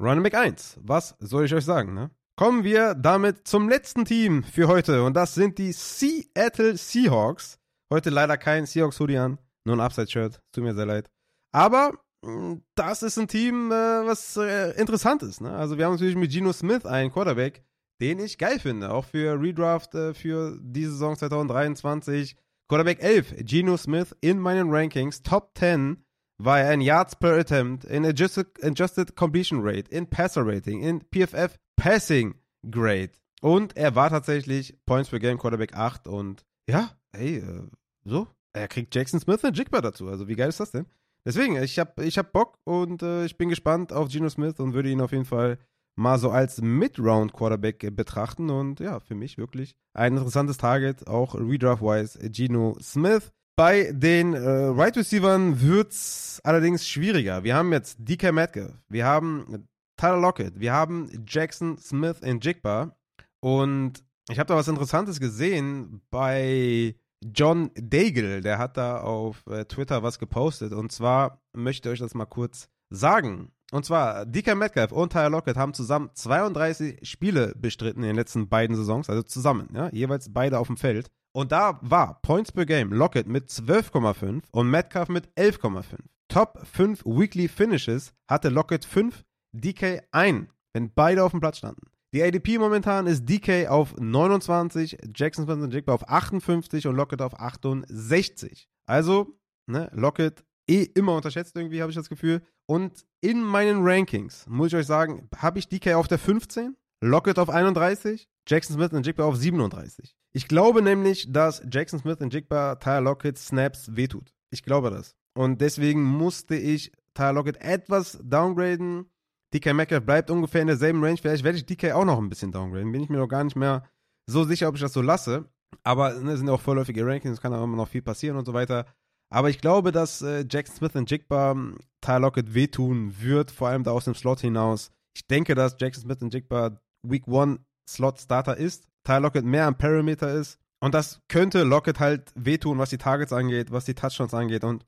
Running Back 1. Was soll ich euch sagen, ne? kommen wir damit zum letzten Team für heute und das sind die Seattle Seahawks. Heute leider kein Seahawks-Hoodie an, nur ein Upside-Shirt, tut mir sehr leid. Aber mm, das ist ein Team, äh, was äh, interessant ist. Ne? Also wir haben natürlich mit Geno Smith einen Quarterback, den ich geil finde, auch für Redraft äh, für die Saison 2023. Quarterback 11, Geno Smith in meinen Rankings, Top 10 war er in Yards per Attempt, in Adjusted, adjusted Completion Rate, in Passer Rating, in PFF Passing Grade. Und er war tatsächlich Points per Game Quarterback 8 und ja, hey, äh, so, er kriegt Jackson Smith und Jigba dazu. Also wie geil ist das denn? Deswegen, ich habe ich hab Bock und äh, ich bin gespannt auf Geno Smith und würde ihn auf jeden Fall mal so als Mid-Round-Quarterback betrachten. Und ja, für mich wirklich ein interessantes Target, auch Redraft-wise, Geno Smith. Bei den äh, Right Receivers wird es allerdings schwieriger. Wir haben jetzt DK Metcalf, wir haben Tyler Lockett, wir haben Jackson Smith in Jigba. Und ich habe da was Interessantes gesehen bei John Daigle, der hat da auf äh, Twitter was gepostet. Und zwar möchte ich euch das mal kurz sagen. Und zwar, DK Metcalf und Tyler Lockett haben zusammen 32 Spiele bestritten in den letzten beiden Saisons, also zusammen, ja, jeweils beide auf dem Feld. Und da war Points per Game Lockett mit 12,5 und Metcalf mit 11,5. Top 5 Weekly Finishes hatte Lockett 5, DK 1, wenn beide auf dem Platz standen. Die ADP momentan ist DK auf 29, Jackson Smith und Jigba auf 58 und Lockett auf 68. Also, ne, Lockett eh immer unterschätzt irgendwie, habe ich das Gefühl. Und in meinen Rankings, muss ich euch sagen, habe ich DK auf der 15, Lockett auf 31, Jackson Smith und Jigba auf 37. Ich glaube nämlich, dass Jackson Smith und Jigba Tyler Lockett Snaps wehtut. Ich glaube das. Und deswegen musste ich Tyler Lockett etwas downgraden. DK Metcalf bleibt ungefähr in derselben Range. Vielleicht werde ich DK auch noch ein bisschen downgraden. Bin ich mir noch gar nicht mehr so sicher, ob ich das so lasse. Aber ne, sind auch vorläufige Rankings, es kann auch immer noch viel passieren und so weiter. Aber ich glaube, dass äh, Jackson Smith und Jigba ähm, Tyler Lockett wehtun wird, vor allem da aus dem Slot hinaus. Ich denke, dass Jackson Smith und Jigba Week 1 Slot Starter ist. Tyler Lockett mehr am Parameter ist. Und das könnte Lockett halt wehtun, was die Targets angeht, was die Touchdowns angeht. Und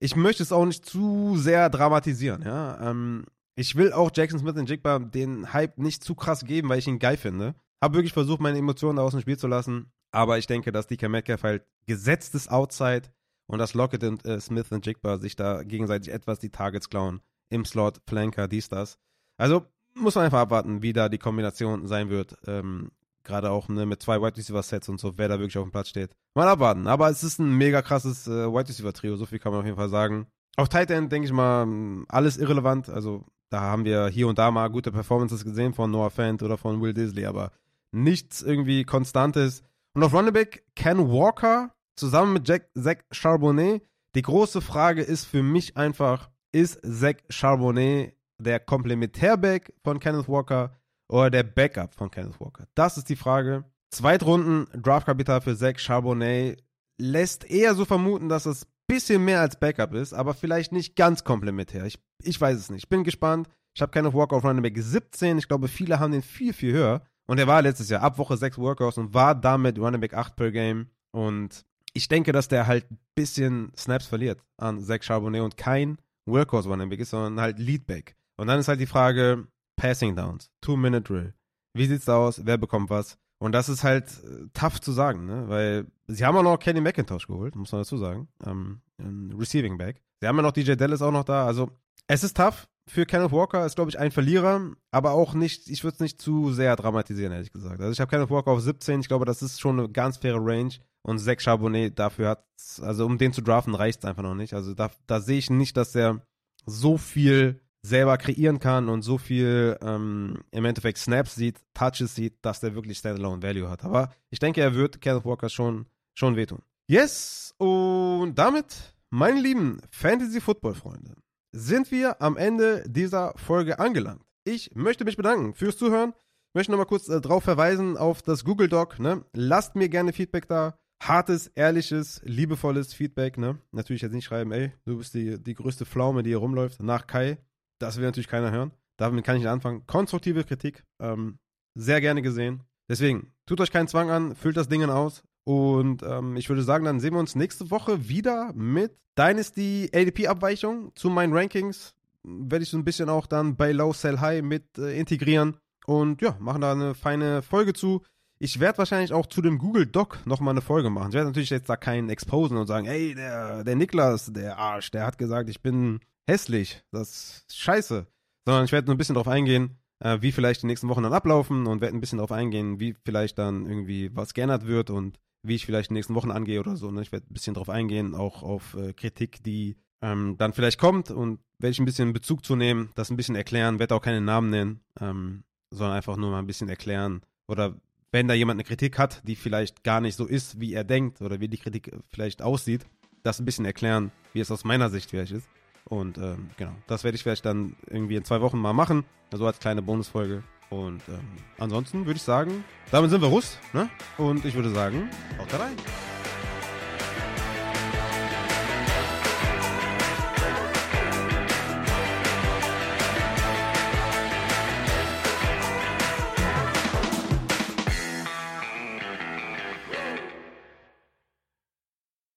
ich möchte es auch nicht zu sehr dramatisieren, ja. Ähm, ich will auch Jackson Smith und Jigba den Hype nicht zu krass geben, weil ich ihn geil finde. Habe wirklich versucht, meine Emotionen da aus dem Spiel zu lassen. Aber ich denke, dass DK Metcalf halt gesetzt ist outside und dass Lockett und äh, Smith und Jigba sich da gegenseitig etwas die Targets klauen. Im Slot, Flanker, dies, das. Also muss man einfach abwarten, wie da die Kombination sein wird. Ähm, Gerade auch ne, mit zwei Wide Receiver Sets und so, wer da wirklich auf dem Platz steht. Mal abwarten. Aber es ist ein mega krasses äh, Wide Receiver Trio, so viel kann man auf jeden Fall sagen. Auf Tight End denke ich mal, alles irrelevant. Also da haben wir hier und da mal gute Performances gesehen von Noah Fant oder von Will Disley, aber nichts irgendwie Konstantes. Und auf Running Back Ken Walker zusammen mit Jack, Zach Charbonnet. Die große Frage ist für mich einfach, ist Zach Charbonnet der Komplementärback von Kenneth Walker oder der Backup von Kenneth Walker? Das ist die Frage. Zweitrunden Draftkapital für Zach Charbonnet lässt eher so vermuten, dass es ein bisschen mehr als Backup ist, aber vielleicht nicht ganz komplementär. Ich, ich weiß es nicht. Ich bin gespannt. Ich habe Kenneth Walker auf Running Back 17. Ich glaube, viele haben den viel, viel höher. Und er war letztes Jahr ab Woche 6 Workouts und war damit Running Back 8 per Game. Und ich denke, dass der halt ein bisschen Snaps verliert an Zach Charbonnet und kein Workhorse Running Back ist, sondern halt Leadback. Und dann ist halt die Frage, Passing Downs, Two-Minute Drill. Wie sieht's da aus? Wer bekommt was? Und das ist halt äh, tough zu sagen, ne? Weil sie haben auch noch Kenny McIntosh geholt, muss man dazu sagen. Ähm, Receiving Back. Sie haben ja noch DJ Dallas auch noch da. Also, es ist tough. Für Kenneth Walker ist, glaube ich, ein Verlierer, aber auch nicht, ich würde es nicht zu sehr dramatisieren, ehrlich gesagt. Also, ich habe Kenneth Walker auf 17. Ich glaube, das ist schon eine ganz faire Range. Und Zach Charbonnet dafür hat, also um den zu draften, reicht es einfach noch nicht. Also, da, da sehe ich nicht, dass er so viel selber kreieren kann und so viel ähm, im Endeffekt Snaps sieht, Touches sieht, dass der wirklich Standalone Value hat. Aber ich denke, er wird Kenneth Walker schon, schon wehtun. Yes, und damit, meine lieben Fantasy-Football-Freunde, sind wir am Ende dieser Folge angelangt. Ich möchte mich bedanken fürs Zuhören. Ich möchte nochmal kurz äh, darauf verweisen auf das Google Doc. Ne? Lasst mir gerne Feedback da. Hartes, ehrliches, liebevolles Feedback. Ne? Natürlich jetzt nicht schreiben, ey, du bist die, die größte Pflaume, die hier rumläuft, nach Kai. Das will natürlich keiner hören. Damit kann ich nicht anfangen. Konstruktive Kritik, ähm, sehr gerne gesehen. Deswegen, tut euch keinen Zwang an, füllt das Ding aus. Und ähm, ich würde sagen, dann sehen wir uns nächste Woche wieder mit Dynasty ADP-Abweichung zu meinen Rankings. Werde ich so ein bisschen auch dann bei Low Sell High mit äh, integrieren. und ja, machen da eine feine Folge zu. Ich werde wahrscheinlich auch zu dem Google Doc nochmal eine Folge machen. Ich werde natürlich jetzt da keinen exposen und sagen, ey, der, der Niklas, der Arsch, der hat gesagt, ich bin hässlich. Das ist scheiße. Sondern ich werde nur ein bisschen drauf eingehen, äh, wie vielleicht die nächsten Wochen dann ablaufen und werde ein bisschen darauf eingehen, wie vielleicht dann irgendwie was geändert wird und wie ich vielleicht die nächsten Wochen angehe oder so. Ne? Ich werde ein bisschen darauf eingehen, auch auf äh, Kritik, die ähm, dann vielleicht kommt und werde ich ein bisschen Bezug zu nehmen, das ein bisschen erklären, werde auch keine Namen nennen, ähm, sondern einfach nur mal ein bisschen erklären. Oder wenn da jemand eine Kritik hat, die vielleicht gar nicht so ist, wie er denkt oder wie die Kritik vielleicht aussieht, das ein bisschen erklären, wie es aus meiner Sicht vielleicht ist. Und ähm, genau, das werde ich vielleicht dann irgendwie in zwei Wochen mal machen. Also als kleine Bonusfolge. Und ähm, ansonsten würde ich sagen, damit sind wir Rust. Ne? Und ich würde sagen, haut rein.